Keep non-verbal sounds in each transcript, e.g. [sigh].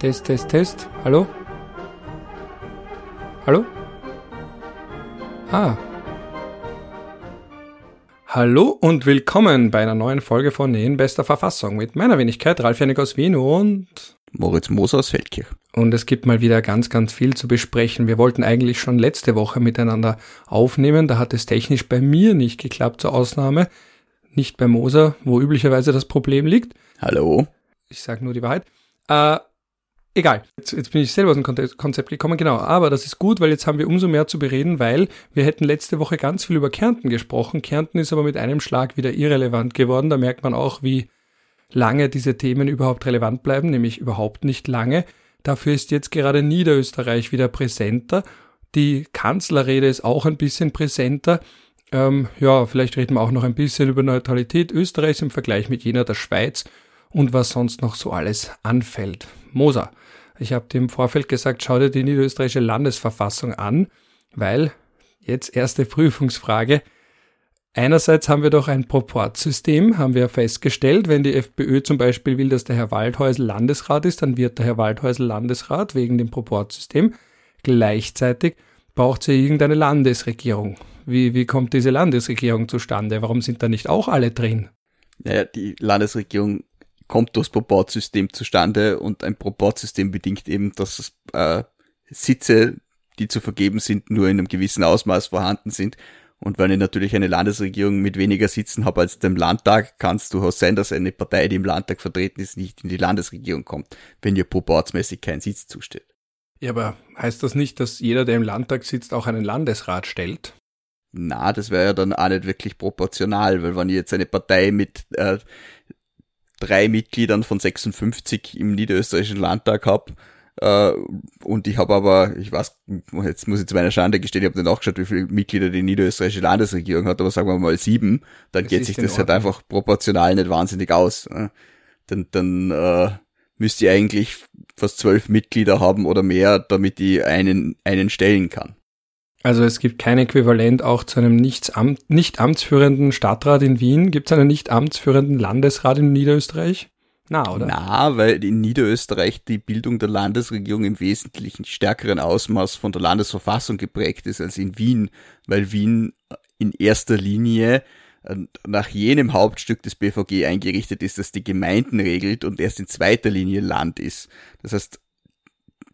Test, Test, Test. Hallo? Hallo? Ah. Hallo und willkommen bei einer neuen Folge von In bester Verfassung mit meiner Wenigkeit Ralf Janik aus Wien und Moritz Moser aus Feldkirch. Und es gibt mal wieder ganz, ganz viel zu besprechen. Wir wollten eigentlich schon letzte Woche miteinander aufnehmen. Da hat es technisch bei mir nicht geklappt zur Ausnahme. Nicht bei Moser, wo üblicherweise das Problem liegt. Hallo. Ich sage nur die Wahrheit. Äh, Egal, jetzt, jetzt bin ich selber aus dem Konzept gekommen, genau. Aber das ist gut, weil jetzt haben wir umso mehr zu bereden, weil wir hätten letzte Woche ganz viel über Kärnten gesprochen. Kärnten ist aber mit einem Schlag wieder irrelevant geworden. Da merkt man auch, wie lange diese Themen überhaupt relevant bleiben, nämlich überhaupt nicht lange. Dafür ist jetzt gerade Niederösterreich wieder präsenter. Die Kanzlerrede ist auch ein bisschen präsenter. Ähm, ja, vielleicht reden wir auch noch ein bisschen über Neutralität Österreichs im Vergleich mit jener der Schweiz und was sonst noch so alles anfällt. Moser, ich habe dir im Vorfeld gesagt, schau dir die niederösterreichische Landesverfassung an, weil jetzt erste Prüfungsfrage. Einerseits haben wir doch ein Proportsystem, haben wir festgestellt. Wenn die FPÖ zum Beispiel will, dass der Herr Waldhäusl Landesrat ist, dann wird der Herr Waldhäusl Landesrat wegen dem Proportsystem. Gleichzeitig braucht sie irgendeine Landesregierung. Wie, wie kommt diese Landesregierung zustande? Warum sind da nicht auch alle drin? Naja, die Landesregierung kommt das Proportsystem zustande und ein Proportsystem bedingt eben, dass äh, Sitze, die zu vergeben sind, nur in einem gewissen Ausmaß vorhanden sind. Und wenn ich natürlich eine Landesregierung mit weniger Sitzen habe als dem Landtag, kann es durchaus sein, dass eine Partei, die im Landtag vertreten ist, nicht in die Landesregierung kommt, wenn ihr proportsmäßig kein Sitz zusteht. Ja, aber heißt das nicht, dass jeder, der im Landtag sitzt, auch einen Landesrat stellt? Na, das wäre ja dann auch nicht wirklich proportional, weil wenn ich jetzt eine Partei mit äh, drei Mitgliedern von 56 im niederösterreichischen Landtag habe. Äh, und ich habe aber, ich weiß, jetzt muss ich zu meiner Schande gestehen, ich habe nicht nachgeschaut, wie viele Mitglieder die niederösterreichische Landesregierung hat, aber sagen wir mal sieben, dann das geht sich das halt einfach proportional nicht wahnsinnig aus. Ne? Dann, dann äh, müsst ihr eigentlich fast zwölf Mitglieder haben oder mehr, damit ich einen, einen stellen kann. Also es gibt kein Äquivalent auch zu einem nicht, amt, nicht amtsführenden Stadtrat in Wien. Gibt es einen nicht amtsführenden Landesrat in Niederösterreich? Na, oder? Na, weil in Niederösterreich die Bildung der Landesregierung im wesentlichen stärkeren Ausmaß von der Landesverfassung geprägt ist als in Wien, weil Wien in erster Linie äh, nach jenem Hauptstück des BVG eingerichtet ist, das die Gemeinden regelt und erst in zweiter Linie Land ist. Das heißt,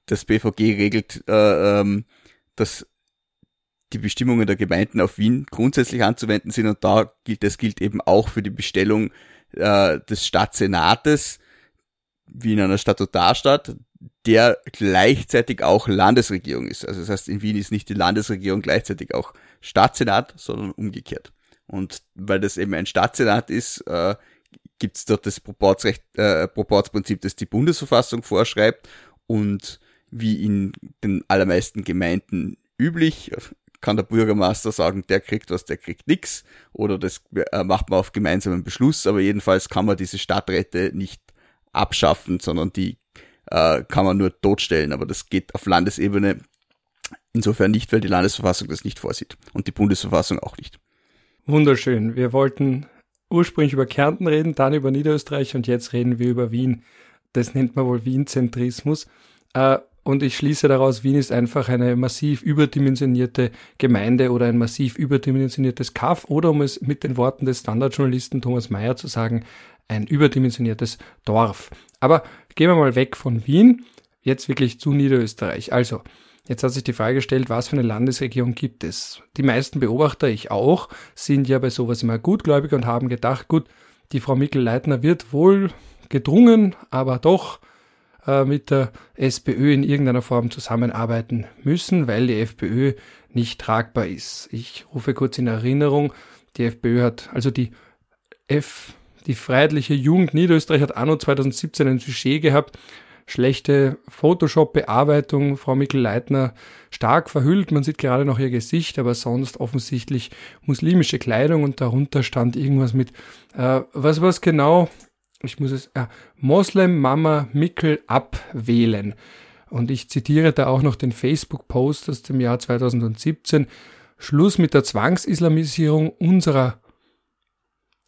das BVG regelt, äh, ähm, dass die Bestimmungen der Gemeinden auf Wien grundsätzlich anzuwenden sind und da gilt, das gilt eben auch für die Bestellung äh, des Stadtsenates wie in einer Statutarstadt, der gleichzeitig auch Landesregierung ist. Also das heißt, in Wien ist nicht die Landesregierung gleichzeitig auch Stadtsenat, sondern umgekehrt. Und weil das eben ein Stadtsenat ist, äh, gibt es dort das Proportsrecht, äh, Proportsprinzip, das die Bundesverfassung vorschreibt und wie in den allermeisten Gemeinden üblich, kann der Bürgermeister sagen, der kriegt was, der kriegt nix oder das äh, macht man auf gemeinsamen Beschluss, aber jedenfalls kann man diese Stadträte nicht abschaffen, sondern die äh, kann man nur totstellen, aber das geht auf Landesebene insofern nicht, weil die Landesverfassung das nicht vorsieht und die Bundesverfassung auch nicht. Wunderschön. Wir wollten ursprünglich über Kärnten reden, dann über Niederösterreich und jetzt reden wir über Wien. Das nennt man wohl Wien-Zentrismus. Äh, und ich schließe daraus, Wien ist einfach eine massiv überdimensionierte Gemeinde oder ein massiv überdimensioniertes Kaff oder um es mit den Worten des Standardjournalisten Thomas Mayer zu sagen, ein überdimensioniertes Dorf. Aber gehen wir mal weg von Wien, jetzt wirklich zu Niederösterreich. Also, Jetzt hat sich die Frage gestellt, was für eine Landesregierung gibt es? Die meisten Beobachter, ich auch, sind ja bei sowas immer gutgläubig und haben gedacht, gut, die Frau Mikl-Leitner wird wohl gedrungen, aber doch äh, mit der SPÖ in irgendeiner Form zusammenarbeiten müssen, weil die FPÖ nicht tragbar ist. Ich rufe kurz in Erinnerung, die FPÖ hat, also die F, die Freiheitliche Jugend Niederösterreich hat anno 2017 ein Sujet gehabt, schlechte Photoshop-Bearbeitung, Frau Mikl-Leitner stark verhüllt, man sieht gerade noch ihr Gesicht, aber sonst offensichtlich muslimische Kleidung und darunter stand irgendwas mit, äh, was was genau, ich muss es, äh, Moslem Mama Mickel abwählen. Und ich zitiere da auch noch den Facebook-Post aus dem Jahr 2017. Schluss mit der Zwangsislamisierung unserer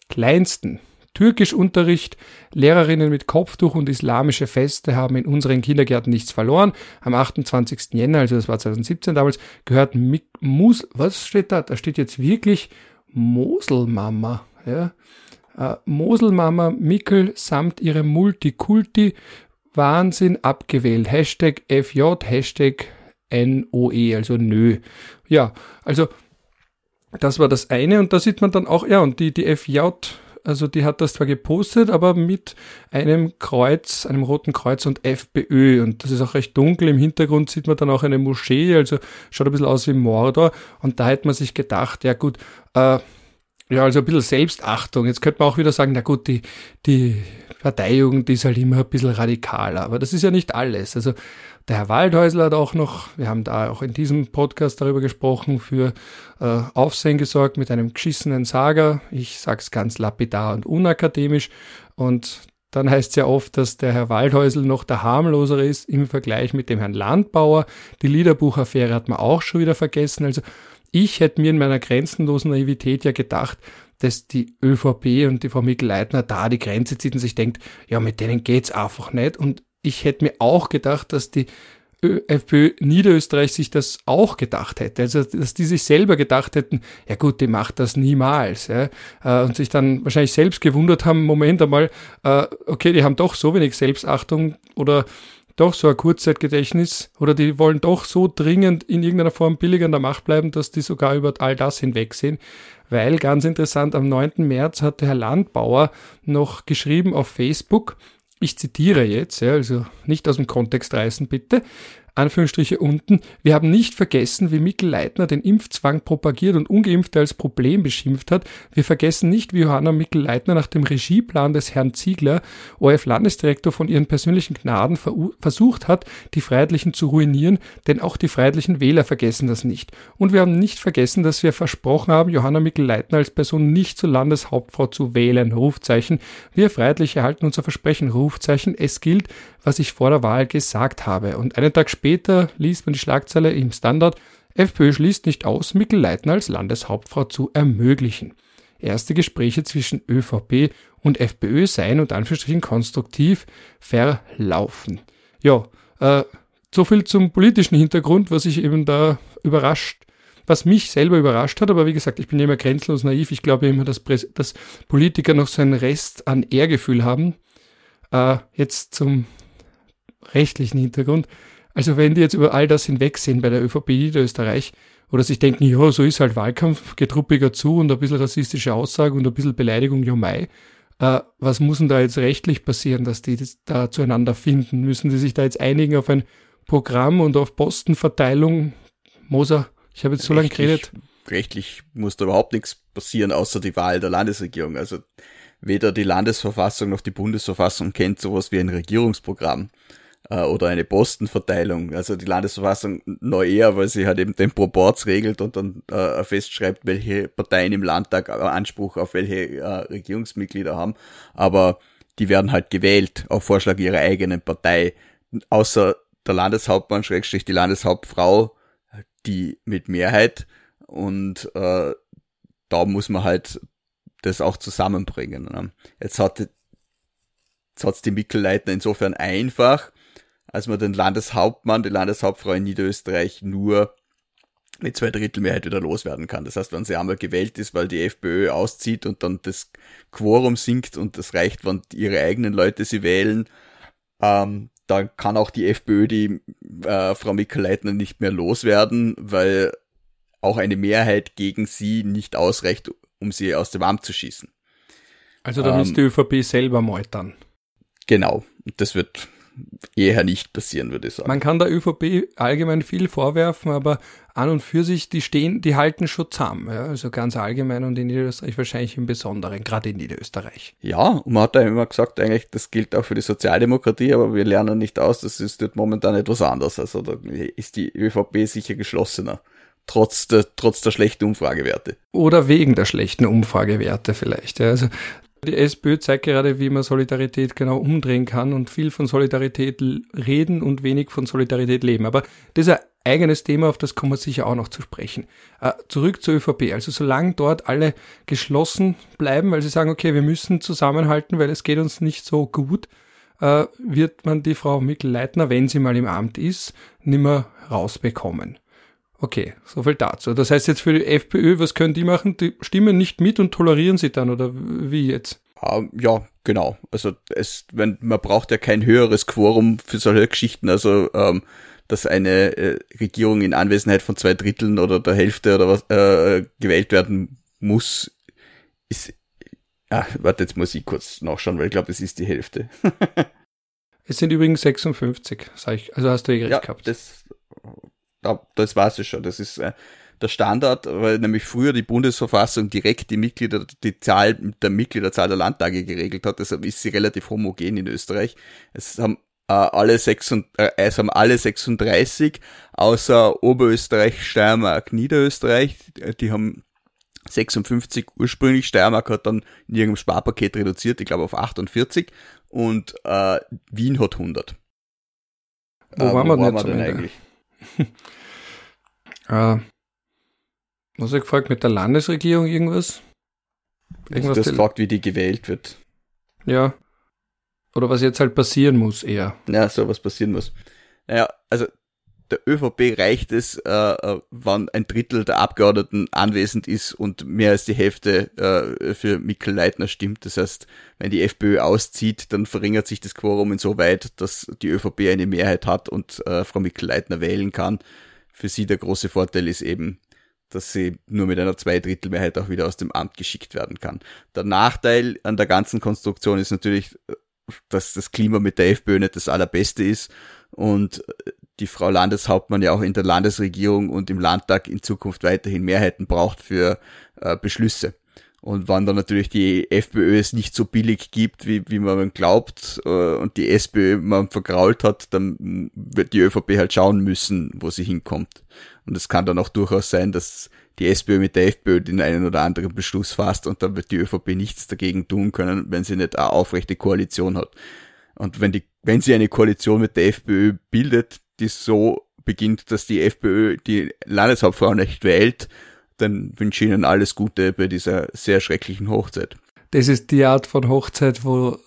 kleinsten, Türkischunterricht. Lehrerinnen mit Kopftuch und islamische Feste haben in unseren Kindergärten nichts verloren. Am 28. Jänner, also das war 2017 damals, gehört Mus, was steht da? Da steht jetzt wirklich Moselmama. Ja. Äh, Moselmama Mickel samt ihrem Multikulti Wahnsinn abgewählt. Hashtag FJ, Hashtag NOE, also nö. Ja, also das war das eine und da sieht man dann auch, ja, und die, die FJ, also die hat das zwar gepostet, aber mit einem Kreuz, einem roten Kreuz und FPÖ und das ist auch recht dunkel. Im Hintergrund sieht man dann auch eine Moschee, also schaut ein bisschen aus wie Mordor und da hätte man sich gedacht, ja gut, äh, ja, also ein bisschen Selbstachtung. Jetzt könnte man auch wieder sagen, na gut, die, die Parteijugend ist halt immer ein bisschen radikaler, aber das ist ja nicht alles. Also der Herr Waldhäusler hat auch noch, wir haben da auch in diesem Podcast darüber gesprochen, für äh, Aufsehen gesorgt mit einem geschissenen Sager. Ich sag's ganz lapidar und unakademisch. Und dann heißt es ja oft, dass der Herr Waldhäusl noch der harmlosere ist im Vergleich mit dem Herrn Landbauer. Die Liederbuchaffäre hat man auch schon wieder vergessen. Also ich hätte mir in meiner grenzenlosen Naivität ja gedacht, dass die ÖVP und die Frau Mikl-Leitner da die Grenze zieht und sich denkt, ja, mit denen geht's einfach nicht. Und ich hätte mir auch gedacht, dass die FPÖ Niederösterreich sich das auch gedacht hätte. Also, dass die sich selber gedacht hätten, ja gut, die macht das niemals. Ja, äh, und sich dann wahrscheinlich selbst gewundert haben, Moment einmal, äh, okay, die haben doch so wenig Selbstachtung oder doch so ein Kurzzeitgedächtnis oder die wollen doch so dringend in irgendeiner Form billiger an der Macht bleiben, dass die sogar über all das hinwegsehen. Weil, ganz interessant, am 9. März hatte Herr Landbauer noch geschrieben auf Facebook, ich zitiere jetzt, ja, also nicht aus dem Kontext reißen bitte, Anführungsstriche unten, wir haben nicht vergessen, wie Mikkel Leitner den Impfzwang propagiert und Ungeimpfte als Problem beschimpft hat. Wir vergessen nicht, wie Johanna Mikkel Leitner nach dem Regieplan des Herrn Ziegler, ORF-Landesdirektor, von ihren persönlichen Gnaden versucht hat, die Freiheitlichen zu ruinieren, denn auch die freiheitlichen Wähler vergessen das nicht. Und wir haben nicht vergessen, dass wir versprochen haben, Johanna Mikkel Leitner als Person nicht zur Landeshauptfrau zu wählen. Rufzeichen. Wir Freiheitliche halten unser Versprechen. Rufzeichen. Es gilt, was ich vor der Wahl gesagt habe. Und einen Tag später liest man die Schlagzeile im Standard, FPÖ schließt nicht aus, Mikkel Leitner als Landeshauptfrau zu ermöglichen. Erste Gespräche zwischen ÖVP und FPÖ seien und Anführungsstrichen konstruktiv verlaufen. Ja, äh, so viel zum politischen Hintergrund, was ich eben da überrascht, was mich selber überrascht hat, aber wie gesagt, ich bin immer grenzlos naiv. Ich glaube immer, dass, dass Politiker noch so einen Rest an Ehrgefühl haben. Äh, jetzt zum rechtlichen Hintergrund. Also wenn die jetzt über all das hinwegsehen bei der ÖVP Niederösterreich oder sich denken, ja, so ist halt Wahlkampf, getruppiger zu und ein bisschen rassistische Aussage und ein bisschen Beleidigung, ja mai, äh, was muss denn da jetzt rechtlich passieren, dass die das da zueinander finden? Müssen die sich da jetzt einigen auf ein Programm und auf Postenverteilung? Moser, ich habe jetzt so lange geredet. Rechtlich muss da überhaupt nichts passieren, außer die Wahl der Landesregierung. Also weder die Landesverfassung noch die Bundesverfassung kennt sowas wie ein Regierungsprogramm äh, oder eine Postenverteilung. Also die Landesverfassung neu eher, weil sie halt eben den Proports regelt und dann äh, festschreibt, welche Parteien im Landtag Anspruch auf welche äh, Regierungsmitglieder haben. Aber die werden halt gewählt auf Vorschlag ihrer eigenen Partei. Außer der Landeshauptmann, Schrägstrich die Landeshauptfrau, die mit Mehrheit und äh, da muss man halt das auch zusammenbringen. Ne? Jetzt hat jetzt hat's die Mittelleitner insofern einfach, als man den Landeshauptmann, die Landeshauptfrau in Niederösterreich nur mit zwei Drittel Mehrheit wieder loswerden kann. Das heißt, wenn sie einmal gewählt ist, weil die FPÖ auszieht und dann das Quorum sinkt und das reicht, wenn ihre eigenen Leute sie wählen, ähm, dann kann auch die FPÖ die äh, Frau Mikl-Leitner nicht mehr loswerden, weil auch eine Mehrheit gegen sie nicht ausreicht, um sie aus dem Amt zu schießen. Also da ähm, müsste die ÖVP selber meutern. Genau. Das wird eher nicht passieren, würde ich sagen. Man kann der ÖVP allgemein viel vorwerfen, aber an und für sich, die stehen, die halten schon zusammen. Ja? Also ganz allgemein und in Niederösterreich wahrscheinlich im Besonderen, gerade in Niederösterreich. Ja, und man hat ja immer gesagt, eigentlich, das gilt auch für die Sozialdemokratie, aber wir lernen nicht aus, das ist dort momentan etwas anders. Also da ist die ÖVP sicher geschlossener trotz der, trotz der schlechten Umfragewerte. Oder wegen der schlechten Umfragewerte vielleicht. Ja. Also die SPÖ zeigt gerade, wie man Solidarität genau umdrehen kann und viel von Solidarität reden und wenig von Solidarität leben. Aber das ist eigenes Thema, auf das kommen wir sicher auch noch zu sprechen. Äh, zurück zur ÖVP. Also solange dort alle geschlossen bleiben, weil sie sagen, okay, wir müssen zusammenhalten, weil es geht uns nicht so gut, äh, wird man die Frau Mikl-Leitner, wenn sie mal im Amt ist, nimmer rausbekommen. Okay, so viel dazu. Das heißt jetzt für die FPÖ, was können die machen? Die stimmen nicht mit und tolerieren sie dann oder wie jetzt? Ähm, ja, genau. Also es, wenn, man braucht ja kein höheres Quorum für solche Geschichten. Also ähm, dass eine äh, Regierung in Anwesenheit von zwei Dritteln oder der Hälfte oder was äh, gewählt werden muss, ist. Ah, warte, jetzt muss ich kurz nachschauen, weil ich glaube, es ist die Hälfte. [laughs] es sind übrigens 56, sag ich. Also hast du eh recht ja, gehabt. Das, das weiß ich schon. Das ist äh, der Standard, weil nämlich früher die Bundesverfassung direkt die Mitglieder, die Zahl der Mitgliederzahl der Landtage geregelt hat. Deshalb ist sie relativ homogen in Österreich. Es haben äh, alle, 6, äh, es haben alle 36, außer Oberösterreich, Steiermark, Niederösterreich, die haben 56 ursprünglich. Steiermark hat dann in irgendeinem Sparpaket reduziert, ich glaube auf 48 und äh, Wien hat 100. Wo äh, waren wo wir denn, waren wir denn eigentlich? [laughs] äh, was ich gefragt, mit der Landesregierung irgendwas? irgendwas du hast gefragt, wie die gewählt wird. Ja. Oder was jetzt halt passieren muss eher. Ja, so was passieren muss. Naja, also der ÖVP reicht es, äh, äh, wann ein Drittel der Abgeordneten anwesend ist und mehr als die Hälfte äh, für Mikkel Leitner stimmt. Das heißt, wenn die FPÖ auszieht, dann verringert sich das Quorum insoweit, dass die ÖVP eine Mehrheit hat und äh, Frau Mikkel Leitner wählen kann. Für sie der große Vorteil ist eben, dass sie nur mit einer Zweidrittelmehrheit auch wieder aus dem Amt geschickt werden kann. Der Nachteil an der ganzen Konstruktion ist natürlich, dass das Klima mit der FPÖ nicht das allerbeste ist und die Frau Landeshauptmann ja auch in der Landesregierung und im Landtag in Zukunft weiterhin Mehrheiten braucht für äh, Beschlüsse. Und wann dann natürlich die FPÖ es nicht so billig gibt, wie, wie man glaubt, äh, und die SPÖ man vergrault hat, dann wird die ÖVP halt schauen müssen, wo sie hinkommt. Und es kann dann auch durchaus sein, dass die SPÖ mit der FPÖ den einen oder anderen Beschluss fasst und dann wird die ÖVP nichts dagegen tun können, wenn sie nicht eine aufrechte Koalition hat. Und wenn die, wenn sie eine Koalition mit der FPÖ bildet, die so beginnt, dass die FPÖ die Landeshauptfrau nicht wählt, dann wünsche ich Ihnen alles Gute bei dieser sehr schrecklichen Hochzeit. Das ist die Art von Hochzeit, wo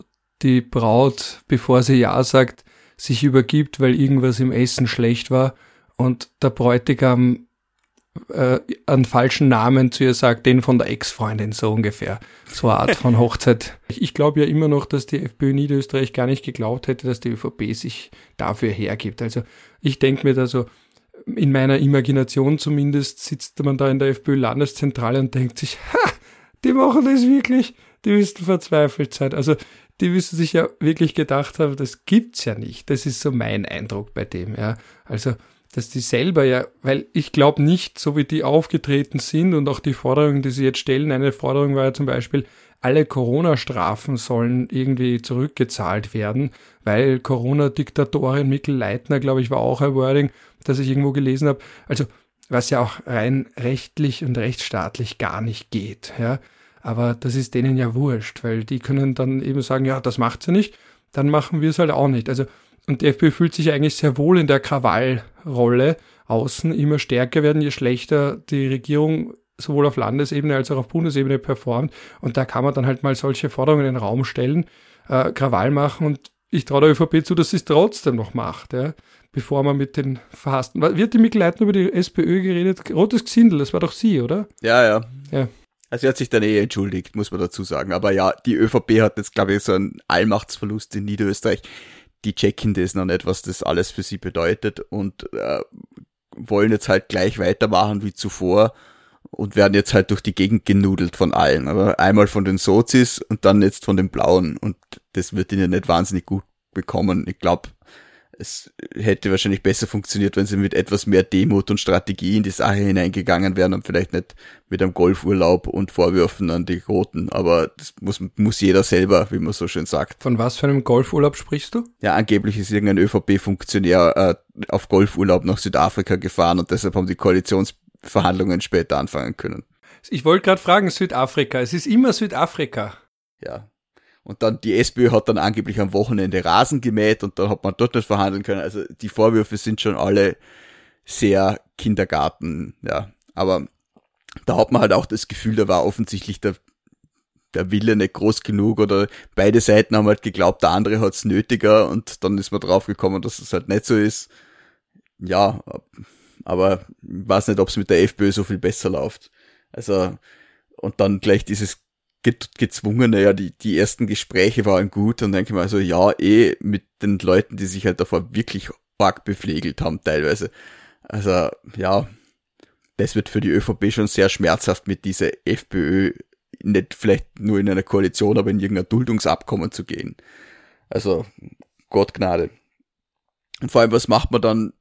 die Braut, bevor sie Ja sagt, sich übergibt, weil irgendwas im Essen schlecht war und der Bräutigam äh, einen falschen Namen zu ihr sagt, den von der Ex-Freundin so ungefähr. So eine Art von [laughs] Hochzeit. Ich glaube ja immer noch, dass die FPÖ Niederösterreich gar nicht geglaubt hätte, dass die ÖVP sich dafür hergibt. Also ich denke mir da so, in meiner Imagination zumindest sitzt man da in der FPÖ-Landeszentrale und denkt sich, ha, die machen das wirklich, die müssten verzweifelt sein. Also die müssen sich ja wirklich gedacht haben, das gibt's ja nicht. Das ist so mein Eindruck bei dem, ja. Also, dass die selber ja, weil ich glaube nicht, so wie die aufgetreten sind und auch die Forderungen, die sie jetzt stellen, eine Forderung war ja zum Beispiel, alle Corona-Strafen sollen irgendwie zurückgezahlt werden, weil Corona-Diktatorin Mikkel Leitner, glaube ich, war auch ein Wording, das ich irgendwo gelesen habe. Also, was ja auch rein rechtlich und rechtsstaatlich gar nicht geht, ja. Aber das ist denen ja wurscht, weil die können dann eben sagen, ja, das macht sie nicht, dann machen wir es halt auch nicht. Also, und die FPÖ fühlt sich eigentlich sehr wohl in der Krawallrolle außen immer stärker werden, je schlechter die Regierung sowohl auf Landesebene als auch auf Bundesebene performt. Und da kann man dann halt mal solche Forderungen in den Raum stellen, äh, Krawall machen und ich traue der ÖVP zu, dass sie es trotzdem noch macht, ja, bevor man mit den Verhassten. Wird die Mikleiten über die SPÖ geredet? Rotes Gesindel, das war doch sie, oder? Ja, ja. Ja. Also sie hat sich dann eh entschuldigt, muss man dazu sagen. Aber ja, die ÖVP hat jetzt, glaube ich, so einen Allmachtsverlust in Niederösterreich. Die checken das noch nicht, was das alles für sie bedeutet und äh, wollen jetzt halt gleich weitermachen wie zuvor und werden jetzt halt durch die Gegend genudelt von allen. Aber einmal von den Sozis und dann jetzt von den Blauen. Und das wird ihnen nicht wahnsinnig gut bekommen. Ich glaube, es hätte wahrscheinlich besser funktioniert, wenn sie mit etwas mehr Demut und Strategie in die Sache hineingegangen wären und vielleicht nicht mit einem Golfurlaub und Vorwürfen an die Roten. Aber das muss, muss jeder selber, wie man so schön sagt. Von was für einem Golfurlaub sprichst du? Ja, angeblich ist irgendein ÖVP-Funktionär äh, auf Golfurlaub nach Südafrika gefahren und deshalb haben die Koalitions Verhandlungen später anfangen können. Ich wollte gerade fragen, Südafrika. Es ist immer Südafrika. Ja. Und dann die SPÖ hat dann angeblich am Wochenende Rasen gemäht und dann hat man dort nicht verhandeln können. Also die Vorwürfe sind schon alle sehr Kindergarten, ja. Aber da hat man halt auch das Gefühl, da war offensichtlich der, der Wille nicht groß genug oder beide Seiten haben halt geglaubt, der andere hat's nötiger und dann ist man drauf gekommen, dass es halt nicht so ist. Ja, aber ich weiß nicht, ob es mit der FPÖ so viel besser läuft. Also, und dann gleich dieses gezwungene, ja, die, die ersten Gespräche waren gut und denke mal so, ja, eh mit den Leuten, die sich halt davor wirklich arg bepflegelt haben teilweise. Also, ja, das wird für die ÖVP schon sehr schmerzhaft mit dieser FPÖ nicht vielleicht nur in einer Koalition, aber in irgendein Duldungsabkommen zu gehen. Also, Gott Gnade. Und vor allem, was macht man dann,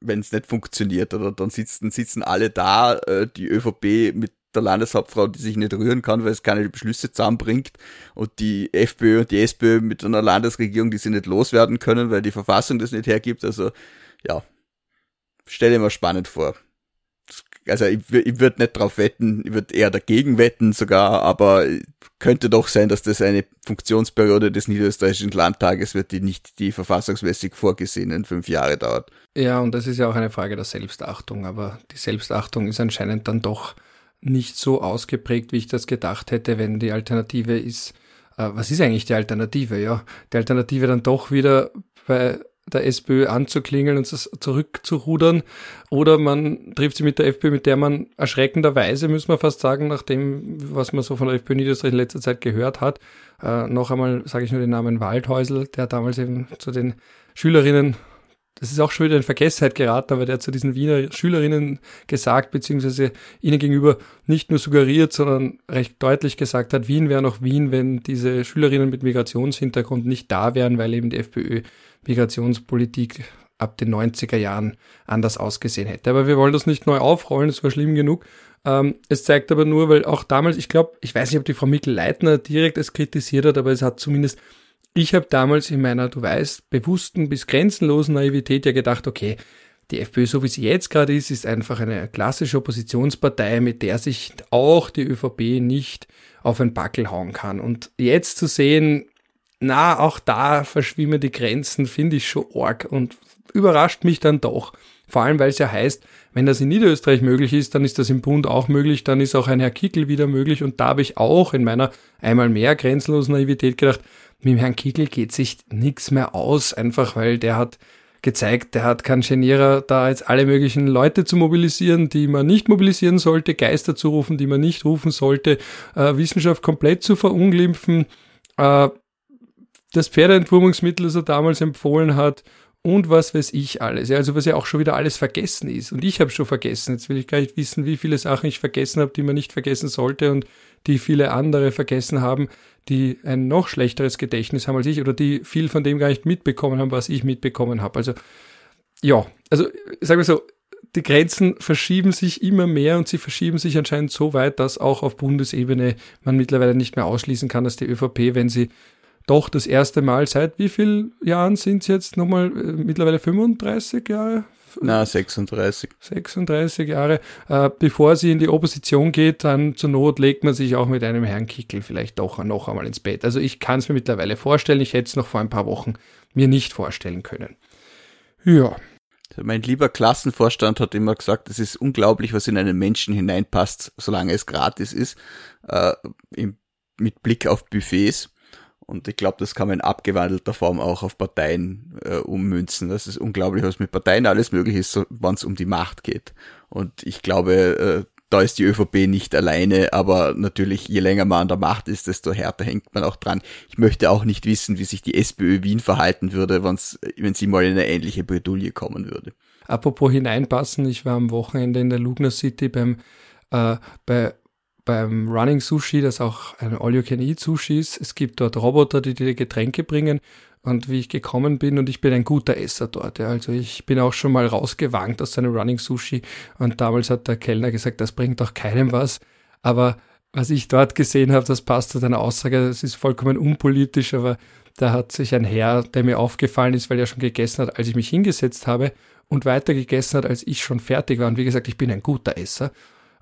wenn es nicht funktioniert? Oder dann sitzen, sitzen alle da, äh, die ÖVP mit der Landeshauptfrau, die sich nicht rühren kann, weil es keine Beschlüsse zusammenbringt und die FPÖ und die SPÖ mit einer Landesregierung, die sie nicht loswerden können, weil die Verfassung das nicht hergibt. Also ja, stelle mir spannend vor. Also ich, ich würde nicht drauf wetten, ich würde eher dagegen wetten sogar, aber könnte doch sein, dass das eine Funktionsperiode des Niederösterreichischen Landtages wird, die nicht die verfassungsmäßig vorgesehenen fünf Jahre dauert. Ja, und das ist ja auch eine Frage der Selbstachtung, aber die Selbstachtung ist anscheinend dann doch nicht so ausgeprägt, wie ich das gedacht hätte, wenn die Alternative ist, äh, was ist eigentlich die Alternative? Ja, die Alternative dann doch wieder bei der SPÖ anzuklingeln und zurückzurudern oder man trifft sich mit der FPÖ, mit der man erschreckenderweise, müssen wir fast sagen, nach dem, was man so von der FPÖ Niederösterreich in letzter Zeit gehört hat, äh, noch einmal sage ich nur den Namen Waldhäusl, der damals eben zu den Schülerinnen das ist auch schon wieder in Vergessenheit geraten, aber der hat zu diesen Wiener Schülerinnen gesagt, beziehungsweise ihnen gegenüber nicht nur suggeriert, sondern recht deutlich gesagt hat, Wien wäre noch Wien, wenn diese Schülerinnen mit Migrationshintergrund nicht da wären, weil eben die FPÖ Migrationspolitik ab den 90er Jahren anders ausgesehen hätte. Aber wir wollen das nicht neu aufrollen, das war schlimm genug. Ähm, es zeigt aber nur, weil auch damals, ich glaube, ich weiß nicht, ob die Frau Mikl-Leitner direkt es kritisiert hat, aber es hat zumindest ich habe damals in meiner, du weißt, bewussten bis grenzenlosen Naivität ja gedacht, okay, die FPÖ, so wie sie jetzt gerade ist, ist einfach eine klassische Oppositionspartei, mit der sich auch die ÖVP nicht auf ein Backel hauen kann. Und jetzt zu sehen, na, auch da verschwimmen die Grenzen, finde ich schon arg und überrascht mich dann doch. Vor allem, weil es ja heißt, wenn das in Niederösterreich möglich ist, dann ist das im Bund auch möglich, dann ist auch ein Herr Kickel wieder möglich. Und da habe ich auch in meiner einmal mehr grenzenlosen Naivität gedacht, mit dem Herrn Kickel geht sich nichts mehr aus, einfach weil der hat gezeigt, der hat keinen Genierer, da jetzt alle möglichen Leute zu mobilisieren, die man nicht mobilisieren sollte, Geister zu rufen, die man nicht rufen sollte, äh, Wissenschaft komplett zu verunglimpfen, äh, das Pferdeentwurmungsmittel, das er damals empfohlen hat, und was weiß ich alles. Ja, also was ja auch schon wieder alles vergessen ist. Und ich habe schon vergessen. Jetzt will ich gar nicht wissen, wie viele Sachen ich vergessen habe, die man nicht vergessen sollte und die viele andere vergessen haben, die ein noch schlechteres Gedächtnis haben als ich oder die viel von dem gar nicht mitbekommen haben, was ich mitbekommen habe. Also ja, also sagen wir so, die Grenzen verschieben sich immer mehr und sie verschieben sich anscheinend so weit, dass auch auf Bundesebene man mittlerweile nicht mehr ausschließen kann, dass die ÖVP, wenn sie doch das erste Mal seit wie vielen Jahren sind es jetzt nochmal äh, mittlerweile 35 Jahre? Na, 36. 36 Jahre. Äh, bevor sie in die Opposition geht, dann zur Not legt man sich auch mit einem Herrn Kickel vielleicht doch noch einmal ins Bett. Also ich kann es mir mittlerweile vorstellen. Ich hätte es noch vor ein paar Wochen mir nicht vorstellen können. Ja. Mein lieber Klassenvorstand hat immer gesagt, es ist unglaublich, was in einen Menschen hineinpasst, solange es gratis ist, äh, im, mit Blick auf Buffets. Und ich glaube, das kann man in abgewandelter Form auch auf Parteien äh, ummünzen. Das ist unglaublich, was mit Parteien alles möglich ist, so, wenn es um die Macht geht. Und ich glaube, äh, da ist die ÖVP nicht alleine, aber natürlich, je länger man an der Macht ist, desto härter hängt man auch dran. Ich möchte auch nicht wissen, wie sich die SPÖ Wien verhalten würde, wenn's, wenn sie mal in eine ähnliche Bredouille kommen würde. Apropos hineinpassen, ich war am Wochenende in der Lugner City beim äh, bei beim Running Sushi, das auch ein All-You-Can-Eat-Sushi ist. Es gibt dort Roboter, die dir Getränke bringen. Und wie ich gekommen bin, und ich bin ein guter Esser dort. Ja. Also ich bin auch schon mal rausgewankt aus seinem Running Sushi. Und damals hat der Kellner gesagt, das bringt doch keinem was. Aber was ich dort gesehen habe, das passt zu deiner Aussage. Das ist vollkommen unpolitisch, aber da hat sich ein Herr, der mir aufgefallen ist, weil er schon gegessen hat, als ich mich hingesetzt habe und weiter gegessen hat, als ich schon fertig war. Und wie gesagt, ich bin ein guter Esser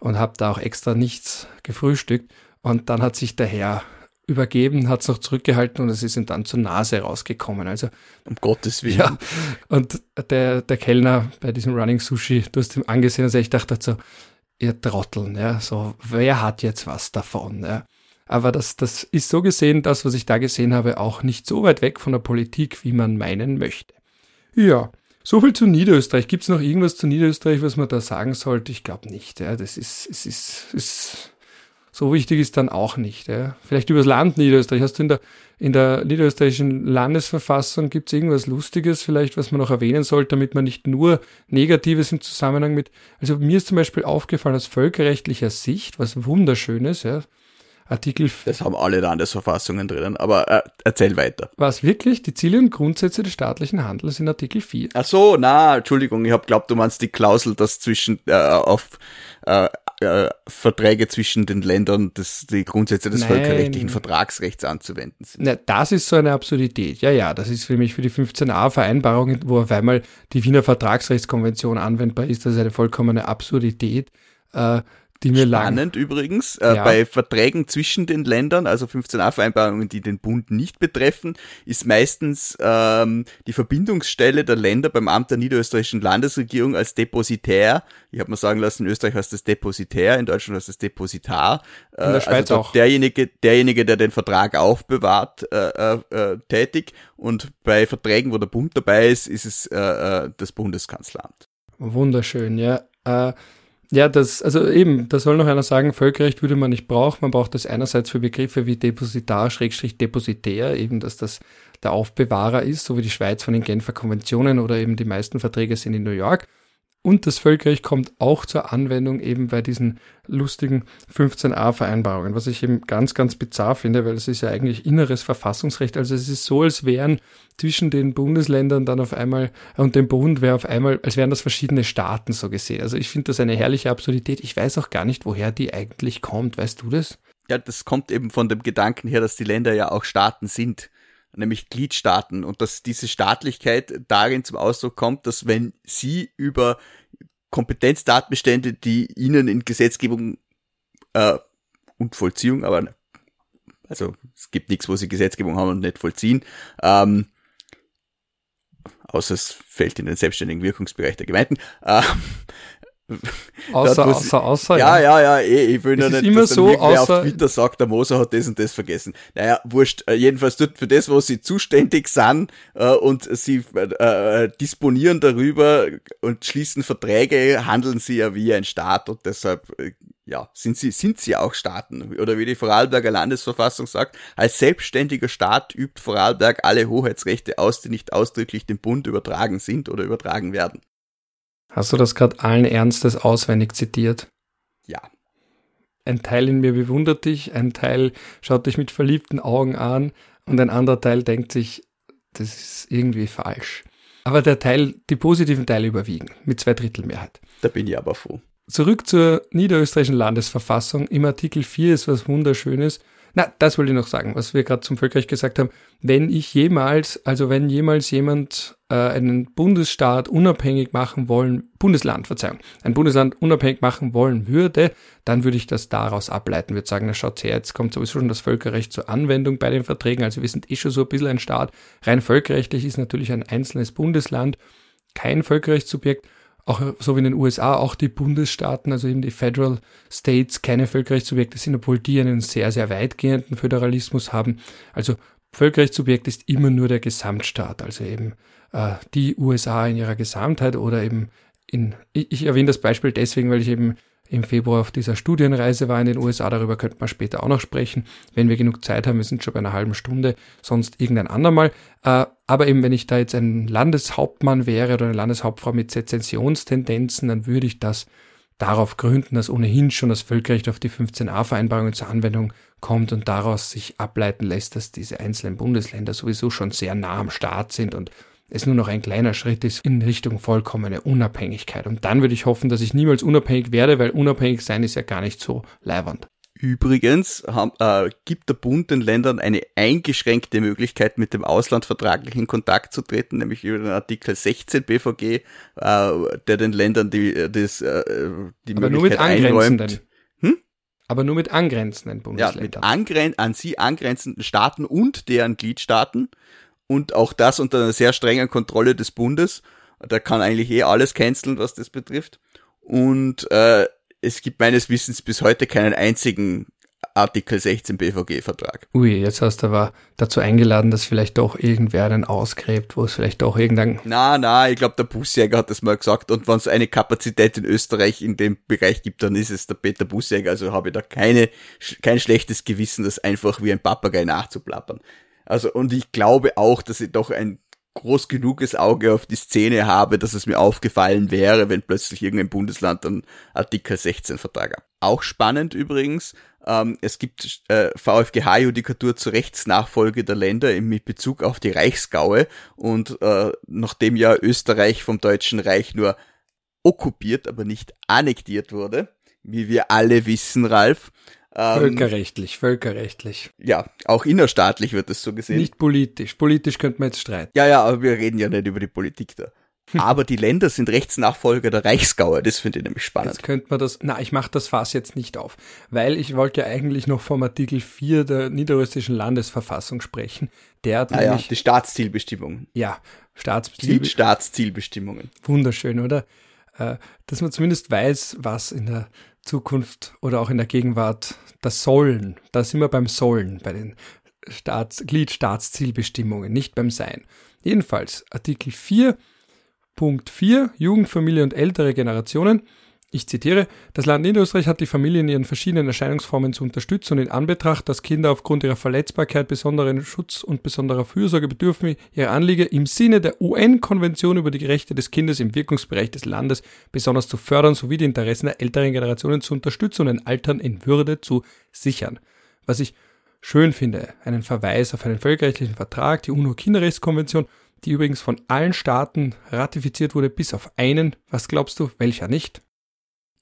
und habe da auch extra nichts gefrühstückt. Und dann hat sich der Herr übergeben, hat es noch zurückgehalten und es ist ihm dann zur Nase rausgekommen. Also um Gottes Willen. Ja, und der, der Kellner bei diesem Running Sushi, du hast ihm angesehen, also ich dachte so, ihr Trotteln, ja, so, wer hat jetzt was davon, ja. Aber das, das ist so gesehen, das, was ich da gesehen habe, auch nicht so weit weg von der Politik, wie man meinen möchte. Ja, so viel zu Niederösterreich. Gibt es noch irgendwas zu Niederösterreich, was man da sagen sollte? Ich glaube nicht. Ja. Das ist, es ist, ist so wichtig ist dann auch nicht. Ja. Vielleicht übers Land Niederösterreich. Hast du in der, in der niederösterreichischen Landesverfassung gibt es irgendwas Lustiges vielleicht, was man noch erwähnen sollte, damit man nicht nur Negatives im Zusammenhang mit, also mir ist zum Beispiel aufgefallen aus völkerrechtlicher Sicht, was wunderschönes, ja. Artikel. Das haben alle Landesverfassungen drinnen, aber äh, erzähl weiter. Was wirklich? Die Ziele und Grundsätze des staatlichen Handels in Artikel 4. Ach so, na, Entschuldigung, ich habe glaubt, du meinst die Klausel, dass zwischen äh, auf äh, äh, Verträge zwischen den Ländern das, die Grundsätze des Nein. völkerrechtlichen Vertragsrechts anzuwenden sind. Na, das ist so eine Absurdität. Ja, ja, das ist für mich für die 15a-Vereinbarung, wo auf einmal die Wiener Vertragsrechtskonvention anwendbar ist, das ist eine vollkommene Absurdität. Äh, die mir Spannend lang. übrigens, äh, ja. bei Verträgen zwischen den Ländern, also 15a-Vereinbarungen, die den Bund nicht betreffen, ist meistens ähm, die Verbindungsstelle der Länder beim Amt der niederösterreichischen Landesregierung als Depositär. Ich habe mal sagen lassen, in Österreich heißt das Depositär, in Deutschland heißt das Depositar. Äh, in der Schweiz also auch. Derjenige, derjenige, der den Vertrag aufbewahrt, äh, äh, äh, tätig. Und bei Verträgen, wo der Bund dabei ist, ist es äh, äh das Bundeskanzleramt. Wunderschön, ja. Äh, ja, das, also eben, da soll noch einer sagen, Völkerrecht würde man nicht brauchen. Man braucht das einerseits für Begriffe wie Depositar, Schrägstrich Depositär, eben, dass das der Aufbewahrer ist, so wie die Schweiz von den Genfer Konventionen oder eben die meisten Verträge sind in New York. Und das Völkerrecht kommt auch zur Anwendung eben bei diesen lustigen 15a-Vereinbarungen, was ich eben ganz, ganz bizarr finde, weil es ist ja eigentlich inneres Verfassungsrecht. Also es ist so, als wären zwischen den Bundesländern dann auf einmal und dem Bund wäre auf einmal, als wären das verschiedene Staaten so gesehen. Also ich finde das eine herrliche Absurdität. Ich weiß auch gar nicht, woher die eigentlich kommt. Weißt du das? Ja, das kommt eben von dem Gedanken her, dass die Länder ja auch Staaten sind nämlich Gliedstaaten und dass diese Staatlichkeit darin zum Ausdruck kommt, dass wenn sie über Kompetenzdatbestände, die ihnen in Gesetzgebung äh, und Vollziehung, aber also es gibt nichts, wo sie Gesetzgebung haben und nicht vollziehen, ähm, außer es fällt in den selbstständigen Wirkungsbereich der Gemeinden. Ähm, [laughs] Außer, dort, außer, außer, ja. Ja, ja, ja, eh, ich will nur nicht, immer dass so, außer, auf Twitter sagt, der Moser hat das und das vergessen. Naja, wurscht. Äh, jedenfalls dort für das, was sie zuständig sind äh, und sie äh, äh, disponieren darüber und schließen Verträge, handeln sie ja wie ein Staat und deshalb äh, ja, sind sie, sind sie auch Staaten. Oder wie die Vorarlberger Landesverfassung sagt, als selbstständiger Staat übt Vorarlberg alle Hoheitsrechte aus, die nicht ausdrücklich dem Bund übertragen sind oder übertragen werden. Hast du das gerade allen Ernstes auswendig zitiert? Ja. Ein Teil in mir bewundert dich, ein Teil schaut dich mit verliebten Augen an und ein anderer Teil denkt sich, das ist irgendwie falsch. Aber der Teil, die positiven Teile überwiegen, mit zwei Drittel Mehrheit. Da bin ich aber froh. Zurück zur niederösterreichischen Landesverfassung. Im Artikel 4 ist was Wunderschönes. Na, das wollte ich noch sagen, was wir gerade zum Völkerrecht gesagt haben. Wenn ich jemals, also wenn jemals jemand äh, einen Bundesstaat unabhängig machen wollen, Bundesland, Verzeihung, ein Bundesland unabhängig machen wollen würde, dann würde ich das daraus ableiten, würde sagen, na schaut her, jetzt kommt sowieso schon das Völkerrecht zur Anwendung bei den Verträgen, also wir sind eh schon so ein bisschen ein Staat. Rein völkerrechtlich ist natürlich ein einzelnes Bundesland kein Völkerrechtssubjekt auch so wie in den USA auch die Bundesstaaten, also eben die Federal States, keine Völkerrechtssubjekte sind, obwohl die einen sehr, sehr weitgehenden Föderalismus haben. Also Völkerrechtssubjekt ist immer nur der Gesamtstaat, also eben äh, die USA in ihrer Gesamtheit oder eben in, ich, erwähne das Beispiel deswegen, weil ich eben im Februar auf dieser Studienreise war in den USA. Darüber könnte man später auch noch sprechen, wenn wir genug Zeit haben. Wir sind schon bei einer halben Stunde, sonst irgendein andermal. Äh, aber eben, wenn ich da jetzt ein Landeshauptmann wäre oder eine Landeshauptfrau mit Sezessionstendenzen, dann würde ich das darauf gründen, dass ohnehin schon das Völkerrecht auf die 15a-Vereinbarungen zur Anwendung kommt und daraus sich ableiten lässt, dass diese einzelnen Bundesländer sowieso schon sehr nah am Staat sind und es nur noch ein kleiner Schritt ist in Richtung vollkommene Unabhängigkeit. Und dann würde ich hoffen, dass ich niemals unabhängig werde, weil unabhängig sein ist ja gar nicht so leibernd. Übrigens haben, äh, gibt der Bund den Ländern eine eingeschränkte Möglichkeit, mit dem Ausland vertraglich in Kontakt zu treten, nämlich über den Artikel 16 BVG, äh, der den Ländern die, das, äh, die Aber Möglichkeit einräumt. Hm? Aber nur mit angrenzenden Bundesländern. Ja, mit angren an sie angrenzenden Staaten und deren Gliedstaaten. Und auch das unter einer sehr strengen Kontrolle des Bundes. Da kann eigentlich eh alles canceln, was das betrifft. Und äh, es gibt meines Wissens bis heute keinen einzigen Artikel 16 BVG-Vertrag. Ui, jetzt hast du aber dazu eingeladen, dass vielleicht doch irgendwer einen ausgräbt, wo es vielleicht doch irgendein... Na, na, ich glaube, der Busjäger hat das mal gesagt und wenn es eine Kapazität in Österreich in dem Bereich gibt, dann ist es der Peter Busjäger, also habe ich da keine, kein schlechtes Gewissen, das einfach wie ein Papagei nachzuplappern. Also, und ich glaube auch, dass ich doch ein groß genuges Auge auf die Szene habe, dass es mir aufgefallen wäre, wenn plötzlich irgendein Bundesland einen Artikel 16 Vertrag hat. Auch spannend übrigens, ähm, es gibt äh, VfGH-Judikatur zur Rechtsnachfolge der Länder mit Bezug auf die Reichsgaue und äh, nachdem ja Österreich vom Deutschen Reich nur okkupiert, aber nicht annektiert wurde, wie wir alle wissen, Ralf, völkerrechtlich, völkerrechtlich. Ja, auch innerstaatlich wird das so gesehen. Nicht politisch. Politisch könnte man jetzt streiten. Ja, ja, aber wir reden ja nicht über die Politik da. [laughs] aber die Länder sind Rechtsnachfolger der Reichsgauer, das finde ich nämlich spannend. Jetzt könnte man das, na, ich mache das Fass jetzt nicht auf, weil ich wollte ja eigentlich noch vom Artikel 4 der niederösterreichischen Landesverfassung sprechen. Der hat ah, nämlich, ja, die Staatszielbestimmungen. Ja, Staatsziel, Staatszielbestimmungen. Wunderschön, oder? Äh, dass man zumindest weiß, was in der Zukunft oder auch in der Gegenwart das Sollen, da sind wir beim Sollen, bei den Staats, Gliedstaatszielbestimmungen, nicht beim Sein. Jedenfalls, Artikel 4, Punkt 4, Jugend, Familie und ältere Generationen ich zitiere, das Land Niederösterreich hat die Familie in ihren verschiedenen Erscheinungsformen zu unterstützen und in Anbetracht, dass Kinder aufgrund ihrer Verletzbarkeit besonderen Schutz und besonderer Fürsorge bedürfen, ihre Anliege im Sinne der UN-Konvention über die Rechte des Kindes im Wirkungsbereich des Landes besonders zu fördern sowie die Interessen der älteren Generationen zu unterstützen und ein Altern in Würde zu sichern. Was ich schön finde, einen Verweis auf einen völkerrechtlichen Vertrag, die UNO-Kinderrechtskonvention, die übrigens von allen Staaten ratifiziert wurde, bis auf einen. Was glaubst du, welcher nicht?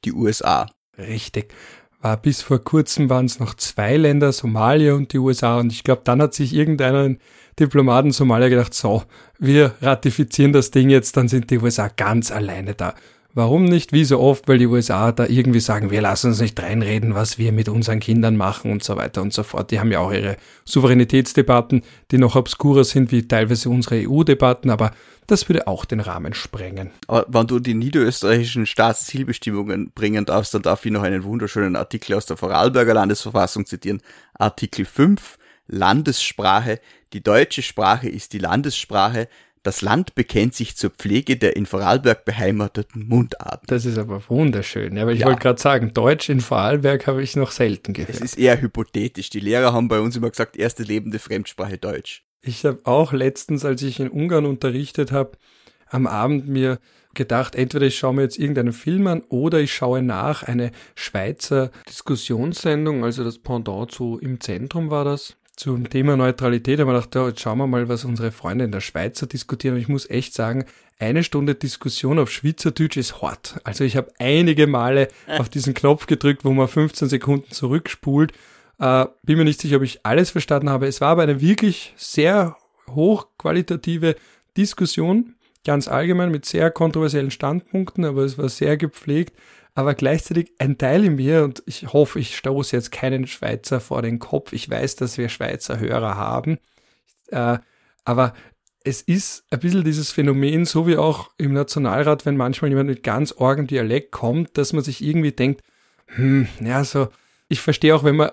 Die USA. Richtig. War bis vor kurzem waren es noch zwei Länder, Somalia und die USA. Und ich glaube, dann hat sich irgendeiner Diplomaten Somalia gedacht, so, wir ratifizieren das Ding jetzt, dann sind die USA ganz alleine da. Warum nicht? Wie so oft, weil die USA da irgendwie sagen, wir lassen uns nicht reinreden, was wir mit unseren Kindern machen und so weiter und so fort. Die haben ja auch ihre Souveränitätsdebatten, die noch obskurer sind wie teilweise unsere EU-Debatten, aber das würde auch den Rahmen sprengen. Aber wenn du die niederösterreichischen Staatszielbestimmungen bringen darfst, dann darf ich noch einen wunderschönen Artikel aus der Vorarlberger Landesverfassung zitieren. Artikel 5, Landessprache. Die deutsche Sprache ist die Landessprache. Das Land bekennt sich zur Pflege der in Vorarlberg beheimateten Mundarten. Das ist aber wunderschön, ja, weil ich ja. wollte gerade sagen, Deutsch in Vorarlberg habe ich noch selten gehört. Es ist eher hypothetisch. Die Lehrer haben bei uns immer gesagt, erste lebende Fremdsprache Deutsch. Ich habe auch letztens, als ich in Ungarn unterrichtet habe, am Abend mir gedacht, entweder ich schaue mir jetzt irgendeinen Film an oder ich schaue nach eine Schweizer Diskussionssendung, also das Pendant zu Im Zentrum war das, zum Thema Neutralität. Da habe ich gedacht, ja, jetzt schauen wir mal, was unsere Freunde in der Schweiz diskutieren. Und ich muss echt sagen, eine Stunde Diskussion auf Schweizerdeutsch ist hart. Also ich habe einige Male auf diesen Knopf gedrückt, wo man 15 Sekunden zurückspult äh, bin mir nicht sicher, ob ich alles verstanden habe. Es war aber eine wirklich sehr hochqualitative Diskussion, ganz allgemein mit sehr kontroversiellen Standpunkten, aber es war sehr gepflegt. Aber gleichzeitig ein Teil in mir, und ich hoffe, ich stoße jetzt keinen Schweizer vor den Kopf. Ich weiß, dass wir Schweizer Hörer haben. Äh, aber es ist ein bisschen dieses Phänomen, so wie auch im Nationalrat, wenn manchmal jemand mit ganz orgem Dialekt kommt, dass man sich irgendwie denkt, hm, ja, so, ich verstehe auch, wenn man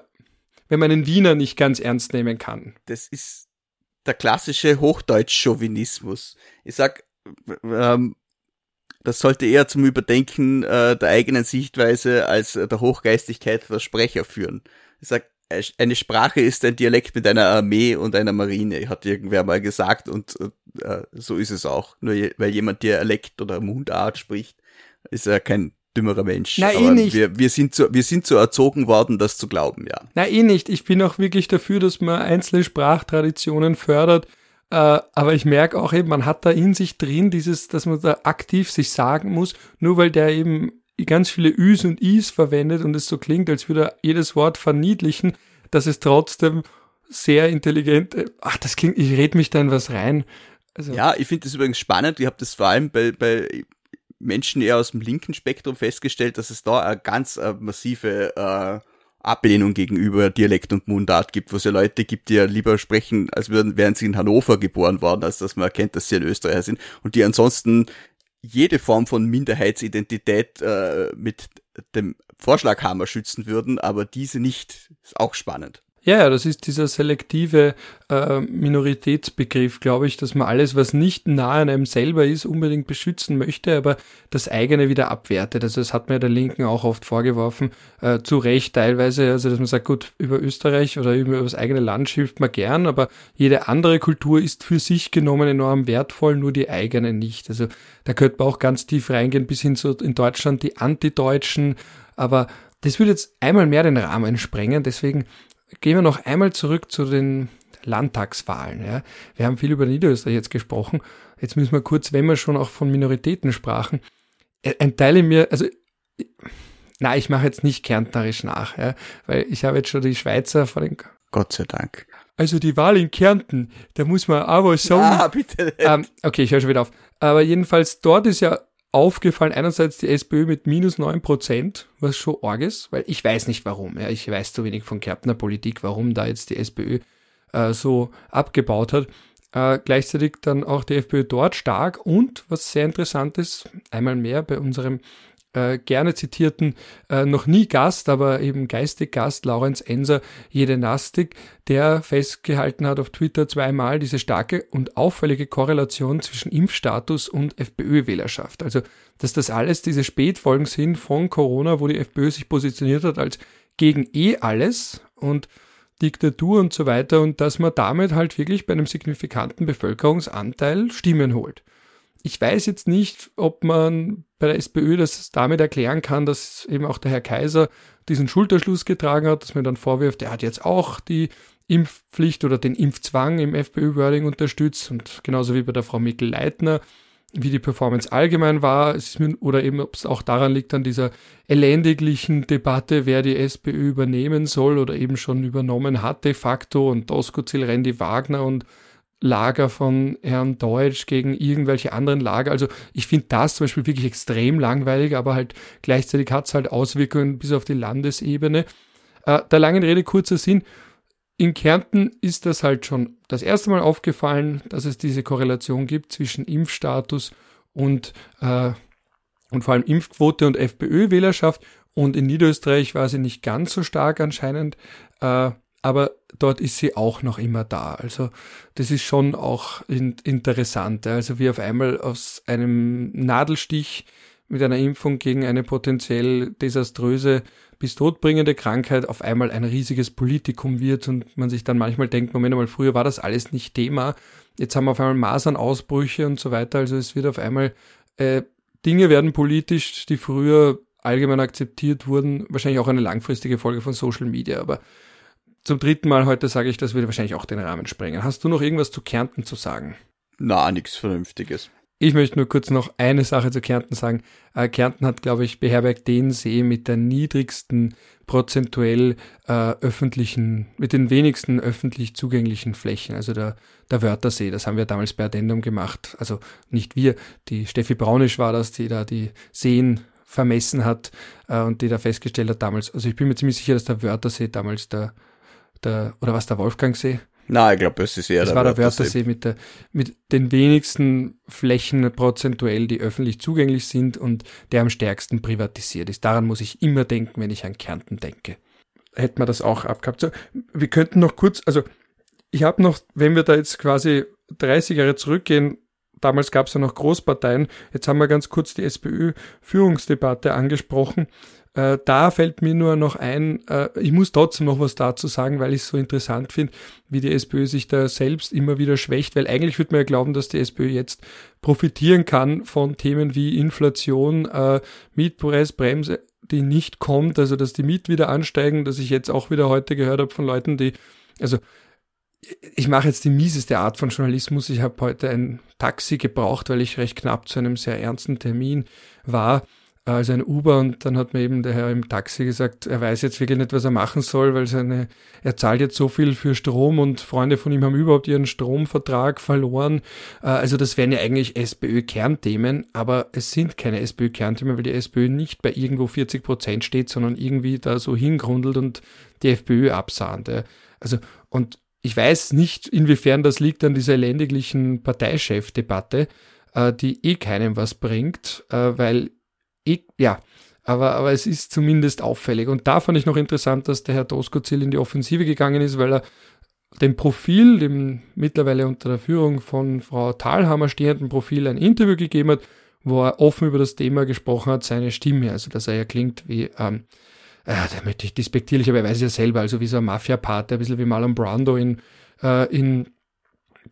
wenn man einen Wiener nicht ganz ernst nehmen kann. Das ist der klassische Hochdeutsch-Chauvinismus. Ich sag, ähm, das sollte eher zum Überdenken äh, der eigenen Sichtweise als äh, der Hochgeistigkeit der Sprecher führen. Ich sag, eine Sprache ist ein Dialekt mit einer Armee und einer Marine, hat irgendwer mal gesagt und äh, so ist es auch. Nur je, weil jemand Dialekt oder Mundart spricht, ist er kein dümmerer Mensch. Na, eh nicht. Wir, wir, sind so, wir sind so erzogen worden, das zu glauben, ja. Na, eh nicht. Ich bin auch wirklich dafür, dass man einzelne Sprachtraditionen fördert. Äh, aber ich merke auch eben, man hat da in sich drin dieses, dass man da aktiv sich sagen muss, nur weil der eben ganz viele Üs und Is verwendet und es so klingt, als würde er jedes Wort verniedlichen, dass es trotzdem sehr intelligent, ach, das klingt, ich red mich da in was rein. Also, ja, ich finde das übrigens spannend. Ich habe das vor allem bei, bei Menschen eher aus dem linken Spektrum festgestellt, dass es da eine ganz äh, massive äh, Ablehnung gegenüber Dialekt und Mundart gibt, wo es ja Leute gibt, die ja lieber sprechen, als würden, wären sie in Hannover geboren worden, als dass man erkennt, dass sie ein Österreicher sind und die ansonsten jede Form von Minderheitsidentität äh, mit dem Vorschlaghammer schützen würden, aber diese nicht. Ist auch spannend. Ja, das ist dieser selektive äh, Minoritätsbegriff, glaube ich, dass man alles, was nicht nahe an einem selber ist, unbedingt beschützen möchte, aber das eigene wieder abwertet. Also das hat mir der Linken auch oft vorgeworfen, äh, zu Recht teilweise, also dass man sagt, gut, über Österreich oder über das eigene Land schimpft man gern, aber jede andere Kultur ist für sich genommen enorm wertvoll, nur die eigene nicht. Also da könnte man auch ganz tief reingehen, bis hin zu in Deutschland die Antideutschen, aber das würde jetzt einmal mehr den Rahmen sprengen, deswegen gehen wir noch einmal zurück zu den Landtagswahlen. Ja. Wir haben viel über Niederösterreich jetzt gesprochen. Jetzt müssen wir kurz, wenn wir schon auch von Minoritäten sprachen, äh, ein Teil in mir, also na, ich mache jetzt nicht kärntnerisch nach, ja, weil ich habe jetzt schon die Schweizer vor den Gott sei Dank. Also die Wahl in Kärnten, da muss man aber sagen. Ah, bitte. Ähm, okay, ich höre schon wieder auf. Aber jedenfalls dort ist ja aufgefallen, einerseits die SPÖ mit minus neun Prozent, was schon arg ist, weil ich weiß nicht warum. Ja, ich weiß zu wenig von Kärntner Politik, warum da jetzt die SPÖ äh, so abgebaut hat. Äh, gleichzeitig dann auch die FPÖ dort stark und was sehr interessant ist, einmal mehr bei unserem äh, gerne zitierten, äh, noch nie Gast, aber eben geistig Gast, Laurenz Enser, Jedenastik, der festgehalten hat auf Twitter zweimal diese starke und auffällige Korrelation zwischen Impfstatus und FPÖ-Wählerschaft. Also, dass das alles diese Spätfolgen sind von Corona, wo die FPÖ sich positioniert hat als gegen eh alles und Diktatur und so weiter und dass man damit halt wirklich bei einem signifikanten Bevölkerungsanteil Stimmen holt. Ich weiß jetzt nicht, ob man bei der SPÖ das damit erklären kann, dass eben auch der Herr Kaiser diesen Schulterschluss getragen hat, dass man dann vorwirft, er hat jetzt auch die Impfpflicht oder den Impfzwang im FPÖ-Wording unterstützt und genauso wie bei der Frau Mikl-Leitner, wie die Performance allgemein war, oder eben ob es auch daran liegt an dieser elendiglichen Debatte, wer die SPÖ übernehmen soll oder eben schon übernommen hat de facto und Doskozil, Randy Wagner und Lager von Herrn Deutsch gegen irgendwelche anderen Lager. Also ich finde das zum Beispiel wirklich extrem langweilig, aber halt gleichzeitig hat es halt Auswirkungen bis auf die Landesebene. Äh, der langen Rede kurzer Sinn. In Kärnten ist das halt schon das erste Mal aufgefallen, dass es diese Korrelation gibt zwischen Impfstatus und, äh, und vor allem Impfquote und FPÖ-Wählerschaft. Und in Niederösterreich war sie nicht ganz so stark anscheinend. Äh, aber dort ist sie auch noch immer da. Also das ist schon auch in, interessant. Also wie auf einmal aus einem Nadelstich mit einer Impfung gegen eine potenziell desaströse bis todbringende Krankheit auf einmal ein riesiges Politikum wird und man sich dann manchmal denkt, Moment mal, früher war das alles nicht Thema. Jetzt haben wir auf einmal Masernausbrüche und so weiter. Also es wird auf einmal, äh, Dinge werden politisch, die früher allgemein akzeptiert wurden, wahrscheinlich auch eine langfristige Folge von Social Media, aber zum dritten Mal heute sage ich, das würde wahrscheinlich auch den Rahmen sprengen. Hast du noch irgendwas zu Kärnten zu sagen? Na, nichts Vernünftiges. Ich möchte nur kurz noch eine Sache zu Kärnten sagen. Äh, Kärnten hat, glaube ich, beherbergt den See mit der niedrigsten prozentuell äh, öffentlichen, mit den wenigsten öffentlich zugänglichen Flächen, also der, der Wörthersee. Das haben wir damals bei Addendum gemacht. Also nicht wir, die Steffi Braunisch war das, die da die Seen vermessen hat äh, und die da festgestellt hat damals. Also ich bin mir ziemlich sicher, dass der Wörthersee damals der der, oder was der Wolfgangsee? Na, ich glaube, es ist eher das der war der Wörthersee mit, der, mit den wenigsten Flächen prozentuell, die öffentlich zugänglich sind und der am stärksten privatisiert ist. Daran muss ich immer denken, wenn ich an Kärnten denke. Hätten wir das auch abgehabt. So, wir könnten noch kurz, also ich habe noch, wenn wir da jetzt quasi 30 Jahre zurückgehen, damals gab es ja noch Großparteien, jetzt haben wir ganz kurz die SPÖ-Führungsdebatte angesprochen. Äh, da fällt mir nur noch ein, äh, ich muss trotzdem noch was dazu sagen, weil ich es so interessant finde, wie die SPÖ sich da selbst immer wieder schwächt, weil eigentlich würde man ja glauben, dass die SPÖ jetzt profitieren kann von Themen wie Inflation, äh, Mietpreisbremse, die nicht kommt, also dass die Miet wieder ansteigen, dass ich jetzt auch wieder heute gehört habe von Leuten, die, also ich mache jetzt die mieseste Art von Journalismus. Ich habe heute ein Taxi gebraucht, weil ich recht knapp zu einem sehr ernsten Termin war also ein Uber und dann hat mir eben der Herr im Taxi gesagt, er weiß jetzt wirklich nicht, was er machen soll, weil seine, er zahlt jetzt so viel für Strom und Freunde von ihm haben überhaupt ihren Stromvertrag verloren. Äh, also das wären ja eigentlich SPÖ-Kernthemen, aber es sind keine SPÖ-Kernthemen, weil die SPÖ nicht bei irgendwo 40 Prozent steht, sondern irgendwie da so hingrundelt und die FPÖ absahnt. Also, und ich weiß nicht, inwiefern das liegt an dieser elendiglichen Parteichefdebatte, äh, die eh keinem was bringt, äh, weil ja, aber, aber es ist zumindest auffällig. Und da fand ich noch interessant, dass der Herr Doskozil in die Offensive gegangen ist, weil er dem Profil, dem mittlerweile unter der Führung von Frau Thalhammer stehenden Profil ein Interview gegeben hat, wo er offen über das Thema gesprochen hat, seine Stimme, also dass er ja klingt wie, ähm, äh, da möchte ich despektierlich, aber er weiß ja selber, also wie so ein Mafia-Pate, ein bisschen wie Marlon Brando in, äh, in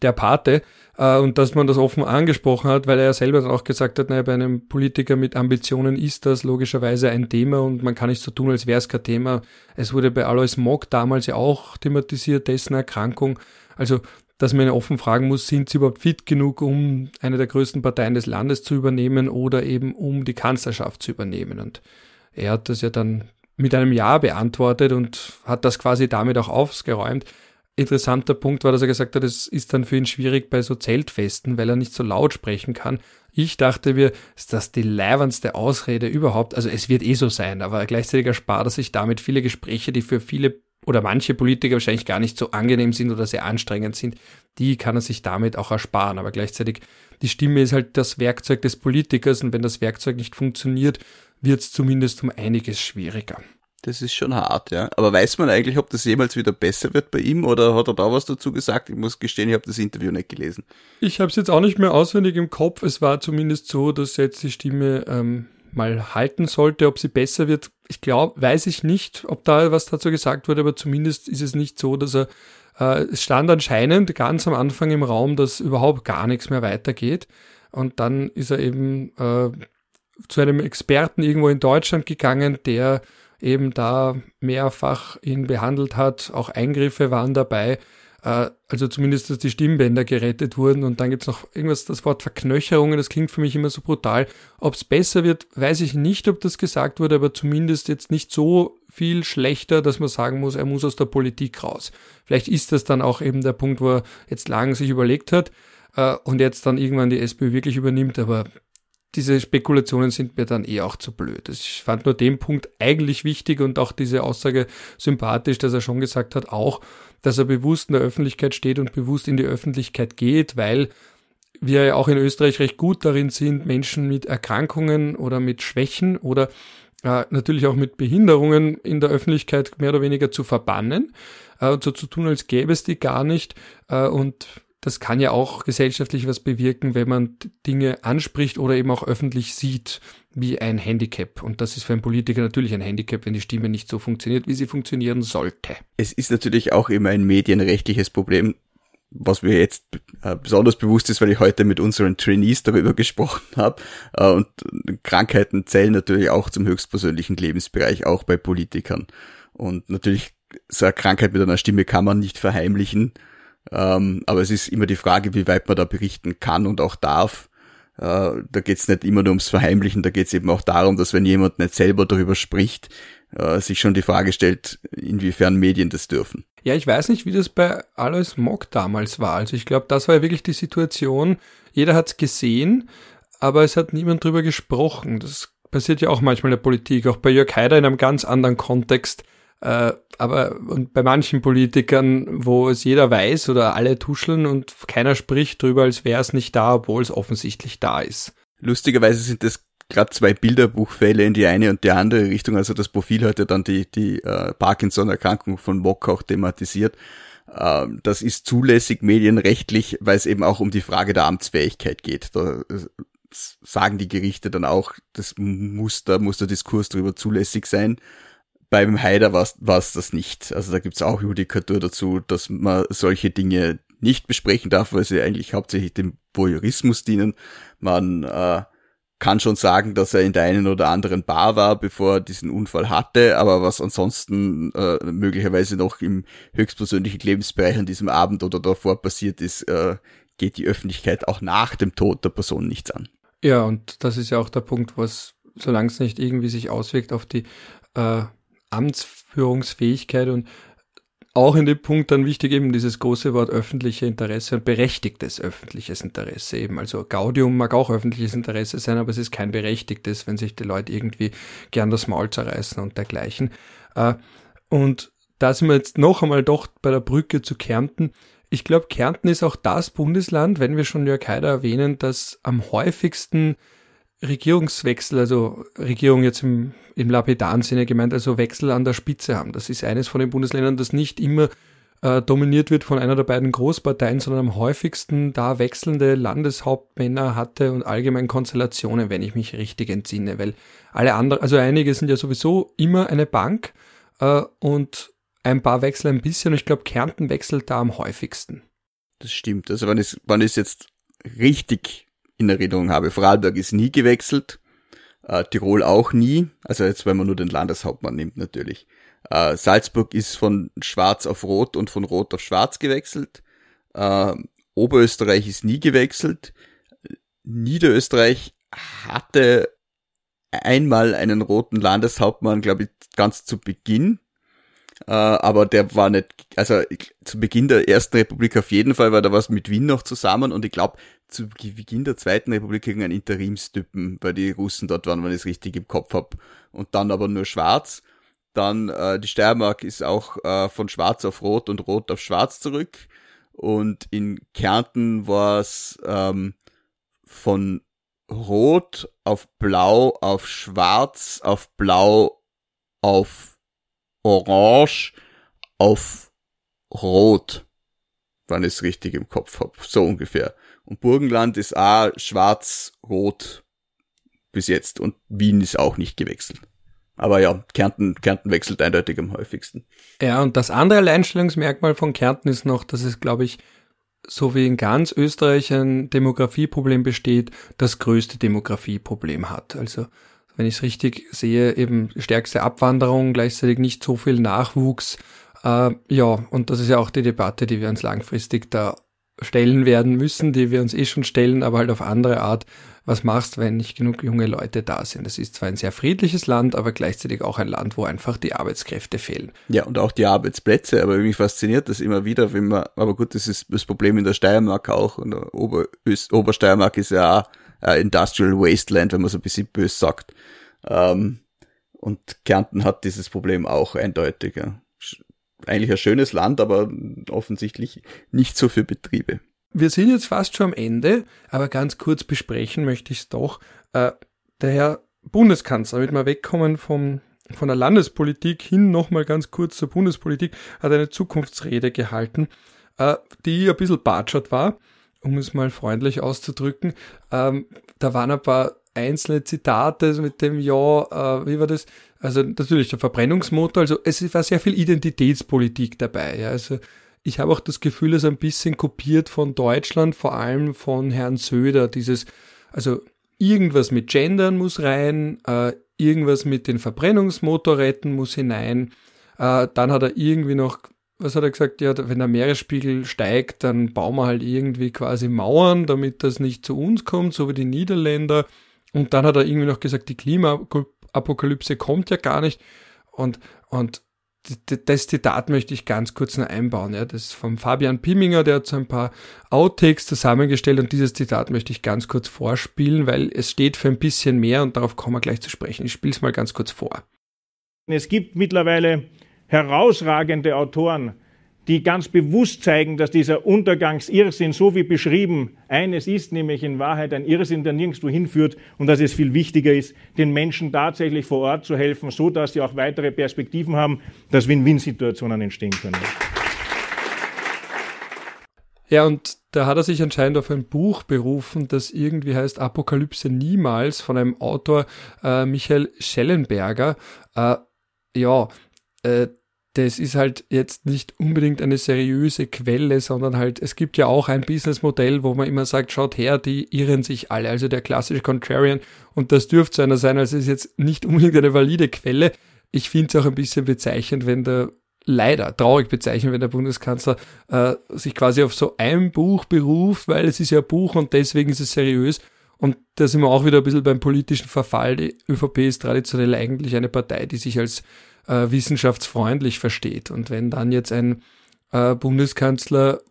der Pate äh, und dass man das offen angesprochen hat, weil er ja selber dann auch gesagt hat, naja, bei einem Politiker mit Ambitionen ist das logischerweise ein Thema und man kann nicht so tun, als wäre es kein Thema. Es wurde bei Alois Mock damals ja auch thematisiert, dessen Erkrankung. Also, dass man ihn offen fragen muss, sind sie überhaupt fit genug, um eine der größten Parteien des Landes zu übernehmen oder eben um die Kanzlerschaft zu übernehmen. Und er hat das ja dann mit einem Ja beantwortet und hat das quasi damit auch aufgeräumt interessanter Punkt war, dass er gesagt hat, es ist dann für ihn schwierig bei so Zeltfesten, weil er nicht so laut sprechen kann. Ich dachte mir, ist das die leibendste Ausrede überhaupt? Also es wird eh so sein, aber gleichzeitig erspart er sich damit viele Gespräche, die für viele oder manche Politiker wahrscheinlich gar nicht so angenehm sind oder sehr anstrengend sind, die kann er sich damit auch ersparen. Aber gleichzeitig, die Stimme ist halt das Werkzeug des Politikers und wenn das Werkzeug nicht funktioniert, wird es zumindest um einiges schwieriger. Das ist schon hart, ja. Aber weiß man eigentlich, ob das jemals wieder besser wird bei ihm oder hat er da was dazu gesagt? Ich muss gestehen, ich habe das Interview nicht gelesen. Ich habe es jetzt auch nicht mehr auswendig im Kopf. Es war zumindest so, dass jetzt die Stimme ähm, mal halten sollte. Ob sie besser wird, ich glaube, weiß ich nicht, ob da was dazu gesagt wurde, aber zumindest ist es nicht so, dass er äh, es stand anscheinend ganz am Anfang im Raum, dass überhaupt gar nichts mehr weitergeht. Und dann ist er eben äh, zu einem Experten irgendwo in Deutschland gegangen, der eben da mehrfach ihn behandelt hat. Auch Eingriffe waren dabei. Äh, also zumindest, dass die Stimmbänder gerettet wurden. Und dann gibt's noch irgendwas, das Wort Verknöcherungen, das klingt für mich immer so brutal. Ob es besser wird, weiß ich nicht, ob das gesagt wurde, aber zumindest jetzt nicht so viel schlechter, dass man sagen muss, er muss aus der Politik raus. Vielleicht ist das dann auch eben der Punkt, wo er jetzt lang sich überlegt hat äh, und jetzt dann irgendwann die SPÖ wirklich übernimmt, aber diese Spekulationen sind mir dann eh auch zu blöd. Ich fand nur den Punkt eigentlich wichtig und auch diese Aussage sympathisch, dass er schon gesagt hat, auch, dass er bewusst in der Öffentlichkeit steht und bewusst in die Öffentlichkeit geht, weil wir ja auch in Österreich recht gut darin sind, Menschen mit Erkrankungen oder mit Schwächen oder äh, natürlich auch mit Behinderungen in der Öffentlichkeit mehr oder weniger zu verbannen äh, und so zu tun, als gäbe es die gar nicht. Äh, und das kann ja auch gesellschaftlich was bewirken, wenn man Dinge anspricht oder eben auch öffentlich sieht, wie ein Handicap. Und das ist für einen Politiker natürlich ein Handicap, wenn die Stimme nicht so funktioniert, wie sie funktionieren sollte. Es ist natürlich auch immer ein medienrechtliches Problem, was mir jetzt äh, besonders bewusst ist, weil ich heute mit unseren Trainees darüber gesprochen habe. Äh, und Krankheiten zählen natürlich auch zum höchstpersönlichen Lebensbereich, auch bei Politikern. Und natürlich, so eine Krankheit mit einer Stimme kann man nicht verheimlichen. Ähm, aber es ist immer die Frage, wie weit man da berichten kann und auch darf. Äh, da geht es nicht immer nur ums Verheimlichen, da geht es eben auch darum, dass wenn jemand nicht selber darüber spricht, äh, sich schon die Frage stellt, inwiefern Medien das dürfen. Ja, ich weiß nicht, wie das bei Alois Mock damals war. Also ich glaube, das war ja wirklich die Situation, jeder hat es gesehen, aber es hat niemand drüber gesprochen. Das passiert ja auch manchmal in der Politik, auch bei Jörg Haider in einem ganz anderen Kontext äh, aber und bei manchen Politikern, wo es jeder weiß oder alle tuscheln und keiner spricht drüber, als wäre es nicht da, obwohl es offensichtlich da ist. Lustigerweise sind das gerade zwei Bilderbuchfälle in die eine und die andere Richtung. Also das Profil hat ja dann die, die äh, Parkinson-Erkrankung von Mock auch thematisiert. Äh, das ist zulässig medienrechtlich, weil es eben auch um die Frage der Amtsfähigkeit geht. Da äh, sagen die Gerichte dann auch, das muss, da muss der Diskurs darüber zulässig sein beim Haider war es das nicht. Also da gibt's auch Judikatur dazu, dass man solche Dinge nicht besprechen darf, weil sie eigentlich hauptsächlich dem Voyeurismus dienen. Man äh, kann schon sagen, dass er in der einen oder anderen Bar war, bevor er diesen Unfall hatte, aber was ansonsten äh, möglicherweise noch im höchstpersönlichen Lebensbereich an diesem Abend oder davor passiert ist, äh, geht die Öffentlichkeit auch nach dem Tod der Person nichts an. Ja, und das ist ja auch der Punkt, was solange es nicht irgendwie sich auswirkt auf die äh, Amtsführungsfähigkeit und auch in dem Punkt dann wichtig eben dieses große Wort öffentliche Interesse und berechtigtes öffentliches Interesse eben. Also Gaudium mag auch öffentliches Interesse sein, aber es ist kein berechtigtes, wenn sich die Leute irgendwie gern das Maul zerreißen und dergleichen. Äh, und da sind wir jetzt noch einmal doch bei der Brücke zu Kärnten. Ich glaube, Kärnten ist auch das Bundesland, wenn wir schon Jörg Haider erwähnen, das am häufigsten Regierungswechsel, also Regierung jetzt im, im lapidaren Sinne gemeint, also Wechsel an der Spitze haben. Das ist eines von den Bundesländern, das nicht immer äh, dominiert wird von einer der beiden Großparteien, sondern am häufigsten da wechselnde Landeshauptmänner hatte und allgemein Konstellationen, wenn ich mich richtig entsinne, weil alle anderen, also einige sind ja sowieso immer eine Bank äh, und ein paar wechseln ein bisschen ich glaube, Kärnten wechselt da am häufigsten. Das stimmt. Also wenn es, wenn es jetzt richtig in Erinnerung habe. Vorarlberg ist nie gewechselt, äh, Tirol auch nie, also jetzt wenn man nur den Landeshauptmann nimmt natürlich. Äh, Salzburg ist von schwarz auf rot und von rot auf schwarz gewechselt. Äh, Oberösterreich ist nie gewechselt. Niederösterreich hatte einmal einen roten Landeshauptmann, glaube ich, ganz zu Beginn. Äh, aber der war nicht, also zu Beginn der ersten Republik auf jeden Fall war da was mit Wien noch zusammen und ich glaube, zu Beginn der zweiten Republik irgendein Interimstypen, weil die Russen dort waren, wenn ich es richtig im Kopf hab. Und dann aber nur schwarz. Dann äh, die Steiermark ist auch äh, von schwarz auf rot und rot auf schwarz zurück. Und in Kärnten war es ähm, von rot auf blau auf schwarz auf blau auf orange auf rot, wenn ich es richtig im Kopf hab, so ungefähr. Und Burgenland ist auch schwarz-rot bis jetzt und Wien ist auch nicht gewechselt. Aber ja, Kärnten, Kärnten wechselt eindeutig am häufigsten. Ja, und das andere Alleinstellungsmerkmal von Kärnten ist noch, dass es, glaube ich, so wie in ganz Österreich ein Demografieproblem besteht, das größte Demografieproblem hat. Also wenn ich es richtig sehe, eben stärkste Abwanderung, gleichzeitig nicht so viel Nachwuchs. Äh, ja, und das ist ja auch die Debatte, die wir uns langfristig da stellen werden müssen, die wir uns eh schon stellen, aber halt auf andere Art. Was machst, wenn nicht genug junge Leute da sind? Das ist zwar ein sehr friedliches Land, aber gleichzeitig auch ein Land, wo einfach die Arbeitskräfte fehlen. Ja, und auch die Arbeitsplätze, aber mich fasziniert das immer wieder, wenn man, aber gut, das ist das Problem in der Steiermark auch, und der Ober Obersteiermark ist ja auch äh, Industrial Wasteland, wenn man so ein bisschen böse sagt. Ähm, und Kärnten hat dieses Problem auch eindeutig. Ja. Eigentlich ein schönes Land, aber offensichtlich nicht so für Betriebe. Wir sind jetzt fast schon am Ende, aber ganz kurz besprechen möchte ich es doch. Äh, der Herr Bundeskanzler, damit wir wegkommen vom, von der Landespolitik hin nochmal ganz kurz zur Bundespolitik, hat eine Zukunftsrede gehalten, äh, die ein bisschen batschert war um es mal freundlich auszudrücken. Ähm, da waren ein paar einzelne Zitate mit dem Ja, äh, wie war das? Also natürlich der Verbrennungsmotor, also es war sehr viel Identitätspolitik dabei. Ja. Also ich habe auch das Gefühl, es ist ein bisschen kopiert von Deutschland, vor allem von Herrn Söder, dieses, also irgendwas mit Gendern muss rein, äh, irgendwas mit den Verbrennungsmotorräten muss hinein, äh, dann hat er irgendwie noch was hat er gesagt? Ja, wenn der Meeresspiegel steigt, dann bauen wir halt irgendwie quasi Mauern, damit das nicht zu uns kommt, so wie die Niederländer. Und dann hat er irgendwie noch gesagt, die Klimaapokalypse kommt ja gar nicht. Und, und das Zitat möchte ich ganz kurz noch einbauen. Ja. Das ist von Fabian Pimminger, der hat so ein paar Outtakes zusammengestellt und dieses Zitat möchte ich ganz kurz vorspielen, weil es steht für ein bisschen mehr und darauf kommen wir gleich zu sprechen. Ich spiele es mal ganz kurz vor. Es gibt mittlerweile herausragende Autoren, die ganz bewusst zeigen, dass dieser Untergangsirrsinn, so wie beschrieben, eines ist, nämlich in Wahrheit ein Irrsinn, der nirgendwo hinführt und dass es viel wichtiger ist, den Menschen tatsächlich vor Ort zu helfen, so dass sie auch weitere Perspektiven haben, dass Win-Win-Situationen entstehen können. Ja, und da hat er sich anscheinend auf ein Buch berufen, das irgendwie heißt Apokalypse niemals von einem Autor äh, Michael Schellenberger. Äh, ja, äh, das ist halt jetzt nicht unbedingt eine seriöse Quelle, sondern halt, es gibt ja auch ein Businessmodell, wo man immer sagt, schaut her, die irren sich alle, also der klassische Contrarian. Und das dürfte so einer sein, also es ist jetzt nicht unbedingt eine valide Quelle. Ich finde es auch ein bisschen bezeichnend, wenn der, leider traurig bezeichnend, wenn der Bundeskanzler äh, sich quasi auf so ein Buch beruft, weil es ist ja Buch und deswegen ist es seriös Und da sind wir auch wieder ein bisschen beim politischen Verfall. Die ÖVP ist traditionell eigentlich eine Partei, die sich als äh, wissenschaftsfreundlich versteht. Und wenn dann jetzt ein äh, Bundeskanzler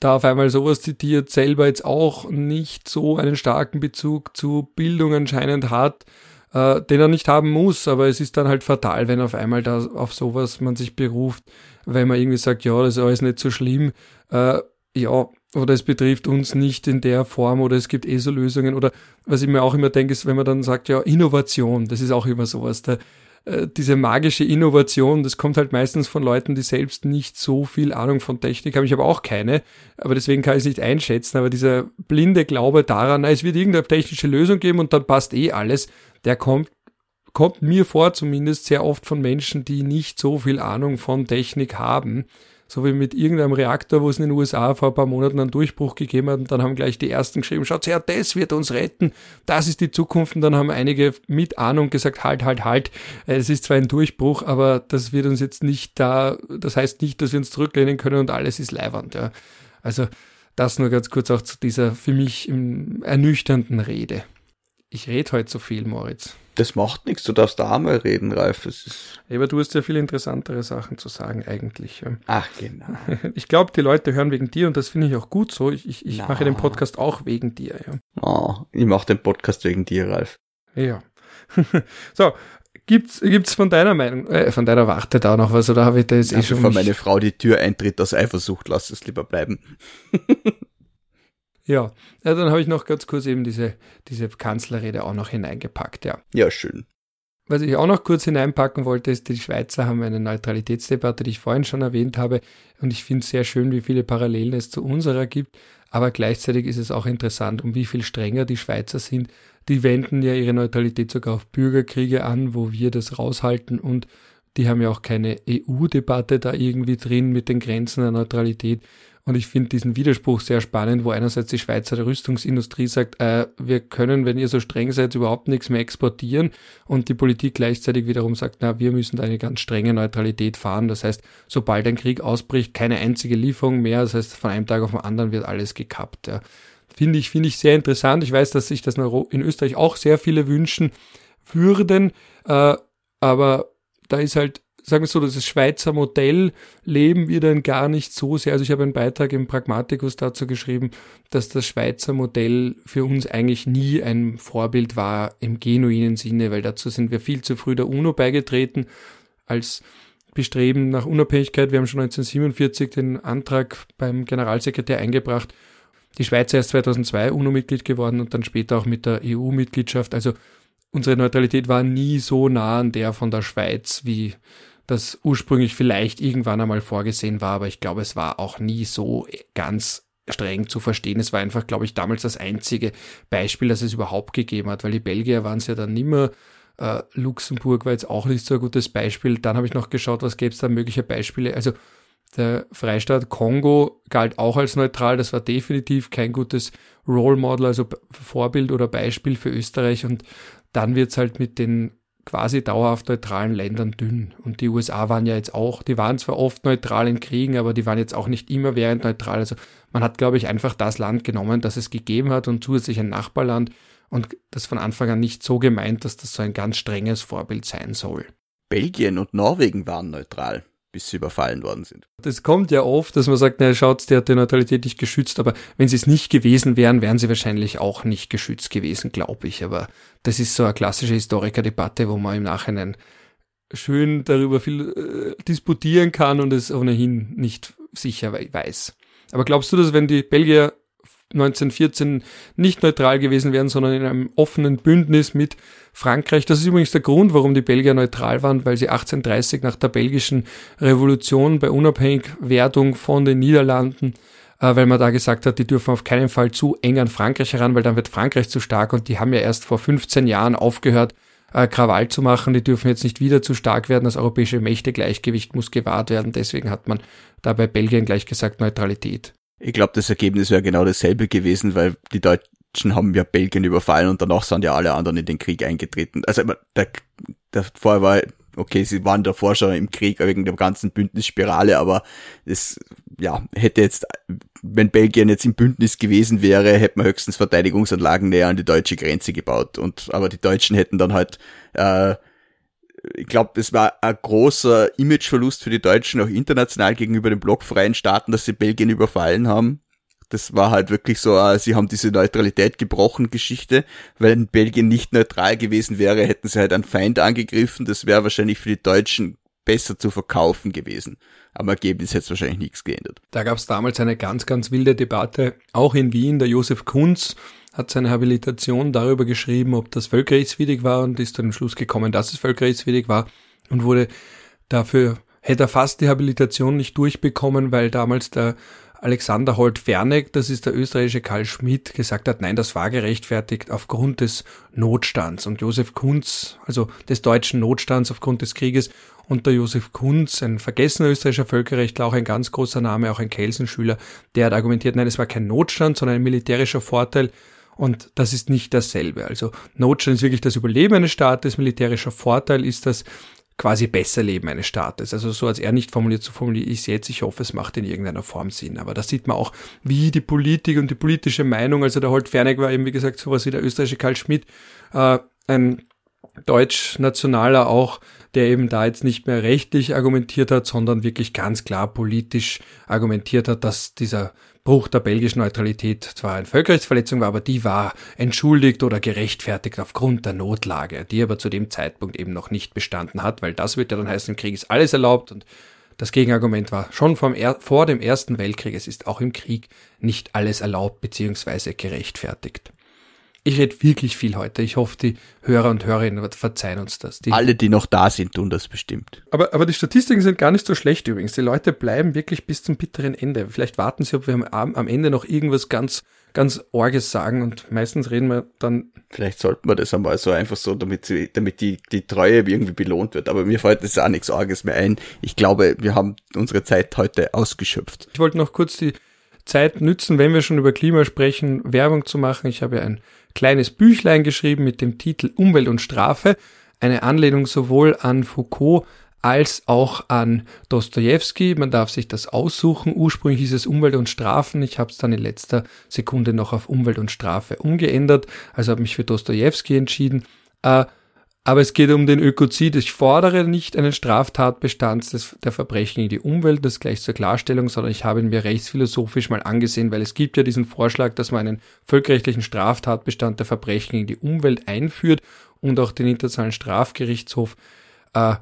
da auf einmal sowas zitiert, selber jetzt auch nicht so einen starken Bezug zu Bildung anscheinend hat, äh, den er nicht haben muss, aber es ist dann halt fatal, wenn auf einmal da auf sowas man sich beruft, wenn man irgendwie sagt, ja, das ist alles nicht so schlimm, äh, ja, oder es betrifft uns nicht in der Form oder es gibt eh so Lösungen oder was ich mir auch immer denke, ist, wenn man dann sagt, ja, Innovation, das ist auch immer sowas, da, äh, diese magische Innovation, das kommt halt meistens von Leuten, die selbst nicht so viel Ahnung von Technik haben. Ich habe auch keine, aber deswegen kann ich es nicht einschätzen. Aber dieser blinde Glaube daran, na, es wird irgendeine technische Lösung geben und dann passt eh alles, der kommt kommt mir vor zumindest sehr oft von Menschen, die nicht so viel Ahnung von Technik haben so wie mit irgendeinem Reaktor, wo es in den USA vor ein paar Monaten einen Durchbruch gegeben hat und dann haben gleich die ersten geschrieben, schaut her, das wird uns retten, das ist die Zukunft und dann haben einige mit Ahnung gesagt, halt, halt, halt, es ist zwar ein Durchbruch, aber das wird uns jetzt nicht da, das heißt nicht, dass wir uns zurücklehnen können und alles ist leiwand, ja. Also das nur ganz kurz auch zu dieser für mich ernüchternden Rede. Ich rede heute so viel, Moritz. Das macht nichts, du darfst da mal reden, Ralf. Es ist aber du hast ja viel interessantere Sachen zu sagen eigentlich. Ach, genau. [laughs] Ich glaube, die Leute hören wegen dir und das finde ich auch gut so. Ich, ich, ich mache den Podcast auch wegen dir. Ja. Oh, ich mache den Podcast wegen dir, Ralf. Ja. [laughs] so, gibt's gibt's von deiner Meinung, äh, von deiner Warte da noch was oder habe ich da jetzt eh schon Bevor meine Frau die Tür eintritt aus Eifersucht, lass es lieber bleiben. [laughs] Ja, ja dann habe ich noch ganz kurz eben diese, diese Kanzlerrede auch noch hineingepackt, ja. Ja, schön. Was ich auch noch kurz hineinpacken wollte, ist, die Schweizer haben eine Neutralitätsdebatte, die ich vorhin schon erwähnt habe. Und ich finde es sehr schön, wie viele Parallelen es zu unserer gibt. Aber gleichzeitig ist es auch interessant, um wie viel strenger die Schweizer sind. Die wenden ja ihre Neutralität sogar auf Bürgerkriege an, wo wir das raushalten. Und die haben ja auch keine EU-Debatte da irgendwie drin mit den Grenzen der Neutralität. Und ich finde diesen Widerspruch sehr spannend, wo einerseits die Schweizer Rüstungsindustrie sagt, äh, wir können, wenn ihr so streng seid, überhaupt nichts mehr exportieren und die Politik gleichzeitig wiederum sagt, na, wir müssen da eine ganz strenge Neutralität fahren. Das heißt, sobald ein Krieg ausbricht, keine einzige Lieferung mehr. Das heißt, von einem Tag auf den anderen wird alles gekappt. Ja. Finde ich, finde ich sehr interessant. Ich weiß, dass sich das in Österreich auch sehr viele wünschen würden, äh, aber da ist halt sagen wir so, das Schweizer Modell leben wir dann gar nicht so sehr. Also ich habe einen Beitrag im Pragmaticus dazu geschrieben, dass das Schweizer Modell für uns eigentlich nie ein Vorbild war im genuinen Sinne, weil dazu sind wir viel zu früh der UNO beigetreten als Bestreben nach Unabhängigkeit. Wir haben schon 1947 den Antrag beim Generalsekretär eingebracht. Die Schweiz ist 2002 UNO-Mitglied geworden und dann später auch mit der EU-Mitgliedschaft. Also unsere Neutralität war nie so nah an der von der Schweiz wie das ursprünglich vielleicht irgendwann einmal vorgesehen war, aber ich glaube, es war auch nie so ganz streng zu verstehen. Es war einfach, glaube ich, damals das einzige Beispiel, das es überhaupt gegeben hat, weil die Belgier waren es ja dann nimmer. Äh, Luxemburg war jetzt auch nicht so ein gutes Beispiel. Dann habe ich noch geschaut, was gäbe es da mögliche Beispiele. Also der Freistaat Kongo galt auch als neutral. Das war definitiv kein gutes Role Model, also Vorbild oder Beispiel für Österreich. Und dann wird es halt mit den quasi dauerhaft neutralen Ländern dünn. Und die USA waren ja jetzt auch, die waren zwar oft neutral in Kriegen, aber die waren jetzt auch nicht immer während neutral. Also man hat, glaube ich, einfach das Land genommen, das es gegeben hat und zusätzlich ein Nachbarland und das von Anfang an nicht so gemeint, dass das so ein ganz strenges Vorbild sein soll. Belgien und Norwegen waren neutral bis sie überfallen worden sind. Das kommt ja oft, dass man sagt, na schaut, der hat die Neutralität nicht geschützt, aber wenn sie es nicht gewesen wären, wären sie wahrscheinlich auch nicht geschützt gewesen, glaube ich. Aber das ist so eine klassische Historikerdebatte, wo man im Nachhinein schön darüber viel äh, disputieren kann und es ohnehin nicht sicher weiß. Aber glaubst du, dass wenn die Belgier 1914 nicht neutral gewesen wären, sondern in einem offenen Bündnis mit Frankreich. Das ist übrigens der Grund, warum die Belgier neutral waren, weil sie 1830 nach der belgischen Revolution bei Unabhängigwerdung von den Niederlanden äh, weil man da gesagt hat, die dürfen auf keinen Fall zu eng an Frankreich heran, weil dann wird Frankreich zu stark und die haben ja erst vor 15 Jahren aufgehört, äh, Krawall zu machen. Die dürfen jetzt nicht wieder zu stark werden. Das europäische Mächtegleichgewicht muss gewahrt werden. Deswegen hat man da bei Belgien gleich gesagt Neutralität. Ich glaube, das Ergebnis wäre genau dasselbe gewesen, weil die Deutschen haben ja Belgien überfallen und danach sind ja alle anderen in den Krieg eingetreten. Also der, der vorher war okay, sie waren davor schon im Krieg wegen der ganzen Bündnisspirale, aber es, ja, hätte jetzt, wenn Belgien jetzt im Bündnis gewesen wäre, hätte man höchstens Verteidigungsanlagen näher an die deutsche Grenze gebaut. Und, aber die Deutschen hätten dann halt, äh, ich glaube, es war ein großer Imageverlust für die Deutschen auch international gegenüber den blockfreien Staaten, dass sie Belgien überfallen haben. Das war halt wirklich so, äh, sie haben diese Neutralität gebrochen Geschichte. Wenn Belgien nicht neutral gewesen wäre, hätten sie halt einen Feind angegriffen. Das wäre wahrscheinlich für die Deutschen besser zu verkaufen gewesen. Am Ergebnis hätte es wahrscheinlich nichts geändert. Da gab es damals eine ganz, ganz wilde Debatte, auch in Wien. Der Josef Kunz hat seine Habilitation darüber geschrieben, ob das völkerrechtswidrig war und ist zu dem Schluss gekommen, dass es völkerrechtswidrig war und wurde dafür, hätte er fast die Habilitation nicht durchbekommen, weil damals der Alexander Holt-Ferneck, das ist der österreichische Karl Schmidt, gesagt hat, nein, das war gerechtfertigt aufgrund des Notstands. Und Josef Kunz, also des deutschen Notstands aufgrund des Krieges, und der Josef Kunz, ein vergessener österreichischer Völkerrechtler, auch ein ganz großer Name, auch ein Kelsenschüler, der hat argumentiert, nein, es war kein Notstand, sondern ein militärischer Vorteil. Und das ist nicht dasselbe. Also Notstand ist wirklich das Überleben eines Staates, militärischer Vorteil ist das quasi besser Leben eines Staates. Also so als er nicht formuliert, so formuliere ich es jetzt. Ich hoffe, es macht in irgendeiner Form Sinn. Aber da sieht man auch, wie die Politik und die politische Meinung, also der Holt Ferneck war eben, wie gesagt, sowas wie der österreichische Karl Schmidt, äh, ein Deutsch-Nationaler auch, der eben da jetzt nicht mehr rechtlich argumentiert hat, sondern wirklich ganz klar politisch argumentiert hat, dass dieser Bruch der belgischen Neutralität zwar eine Völkerrechtsverletzung war, aber die war entschuldigt oder gerechtfertigt aufgrund der Notlage, die aber zu dem Zeitpunkt eben noch nicht bestanden hat, weil das wird ja dann heißen, im Krieg ist alles erlaubt und das Gegenargument war schon er vor dem Ersten Weltkrieg, es ist auch im Krieg nicht alles erlaubt bzw. gerechtfertigt. Ich rede wirklich viel heute. Ich hoffe, die Hörer und Hörerinnen verzeihen uns das. Die Alle, die noch da sind, tun das bestimmt. Aber, aber die Statistiken sind gar nicht so schlecht übrigens. Die Leute bleiben wirklich bis zum bitteren Ende. Vielleicht warten sie, ob wir am, am Ende noch irgendwas ganz, ganz Orges sagen und meistens reden wir dann. Vielleicht sollten wir das einmal so einfach so, damit, sie, damit die, die Treue irgendwie belohnt wird. Aber mir fällt jetzt auch nichts Orges mehr ein. Ich glaube, wir haben unsere Zeit heute ausgeschöpft. Ich wollte noch kurz die Zeit nützen, wenn wir schon über Klima sprechen, Werbung zu machen. Ich habe ja ein kleines Büchlein geschrieben mit dem Titel Umwelt und Strafe, eine Anlehnung sowohl an Foucault als auch an Dostoevsky. Man darf sich das aussuchen. Ursprünglich hieß es Umwelt und Strafen. Ich habe es dann in letzter Sekunde noch auf Umwelt und Strafe umgeändert. Also habe mich für Dostoevsky entschieden. Äh, aber es geht um den Ökozid. Ich fordere nicht einen Straftatbestand des, der Verbrechen in die Umwelt, das gleich zur Klarstellung, sondern ich habe ihn mir rechtsphilosophisch mal angesehen, weil es gibt ja diesen Vorschlag, dass man einen völkerrechtlichen Straftatbestand der Verbrechen in die Umwelt einführt und auch den Internationalen Strafgerichtshof äh,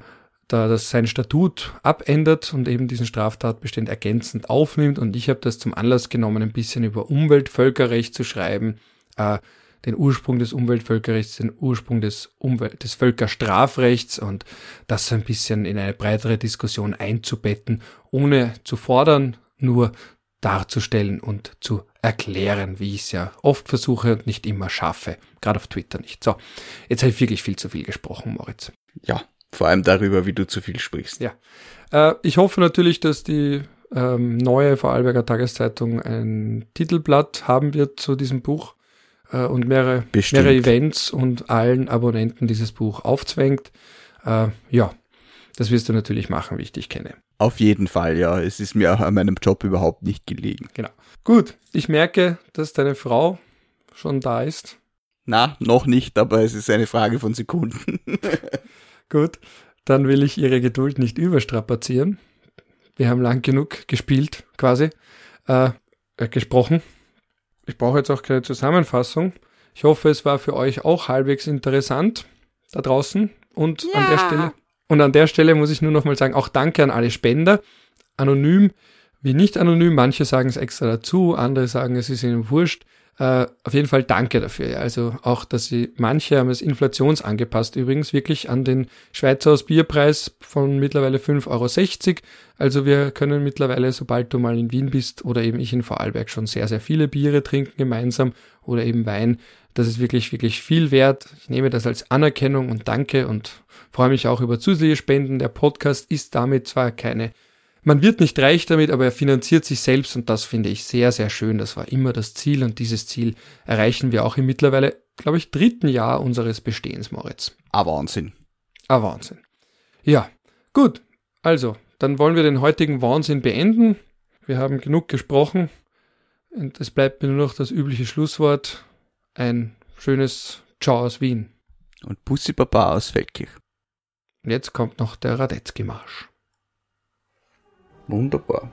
da das sein Statut abändert und eben diesen Straftatbestand ergänzend aufnimmt. Und ich habe das zum Anlass genommen, ein bisschen über Umweltvölkerrecht zu schreiben. Äh, den Ursprung des Umweltvölkerrechts, den Ursprung des, Umwelt des Völkerstrafrechts und das ein bisschen in eine breitere Diskussion einzubetten, ohne zu fordern, nur darzustellen und zu erklären, wie ich es ja oft versuche und nicht immer schaffe. Gerade auf Twitter nicht. So, jetzt habe ich wirklich viel zu viel gesprochen, Moritz. Ja, vor allem darüber, wie du zu viel sprichst. Ja. Äh, ich hoffe natürlich, dass die ähm, neue Vorarlberger Tageszeitung ein Titelblatt haben wird zu diesem Buch äh, und mehrere, mehrere Events und allen Abonnenten dieses Buch aufzwängt. Äh, ja, das wirst du natürlich machen, wie ich dich kenne. Auf jeden Fall, ja. Es ist mir an meinem Job überhaupt nicht gelegen. Genau. Gut, ich merke, dass deine Frau schon da ist. Na, noch nicht, aber es ist eine Frage von Sekunden. [laughs] Gut, dann will ich ihre Geduld nicht überstrapazieren. Wir haben lang genug gespielt, quasi, äh, äh gesprochen ich brauche jetzt auch keine Zusammenfassung. Ich hoffe, es war für euch auch halbwegs interessant da draußen. Und ja. an der Stelle, und an der Stelle muss ich nur noch mal sagen, auch danke an alle Spender. Anonym wie nicht anonym. Manche sagen es extra dazu, andere sagen, es ist ihnen wurscht. Äh, auf jeden Fall danke dafür. Also auch, dass sie, manche haben es inflationsangepasst übrigens, wirklich an den Schweizer aus Bierpreis von mittlerweile 5,60 Euro. Also wir können mittlerweile, sobald du mal in Wien bist oder eben ich in Vorarlberg schon sehr, sehr viele Biere trinken gemeinsam oder eben Wein. Das ist wirklich, wirklich viel wert. Ich nehme das als Anerkennung und danke und freue mich auch über zusätzliche Spenden. Der Podcast ist damit zwar keine man wird nicht reich damit, aber er finanziert sich selbst und das finde ich sehr, sehr schön. Das war immer das Ziel und dieses Ziel erreichen wir auch im mittlerweile, glaube ich, dritten Jahr unseres Bestehens, Moritz. Ah, Wahnsinn. Ah, Wahnsinn. Ja, gut. Also, dann wollen wir den heutigen Wahnsinn beenden. Wir haben genug gesprochen. Und es bleibt mir nur noch das übliche Schlusswort. Ein schönes Ciao aus Wien. Und Bussi Baba aus Feldkirch. Jetzt kommt noch der Radetzky-Marsch. Wunderbar.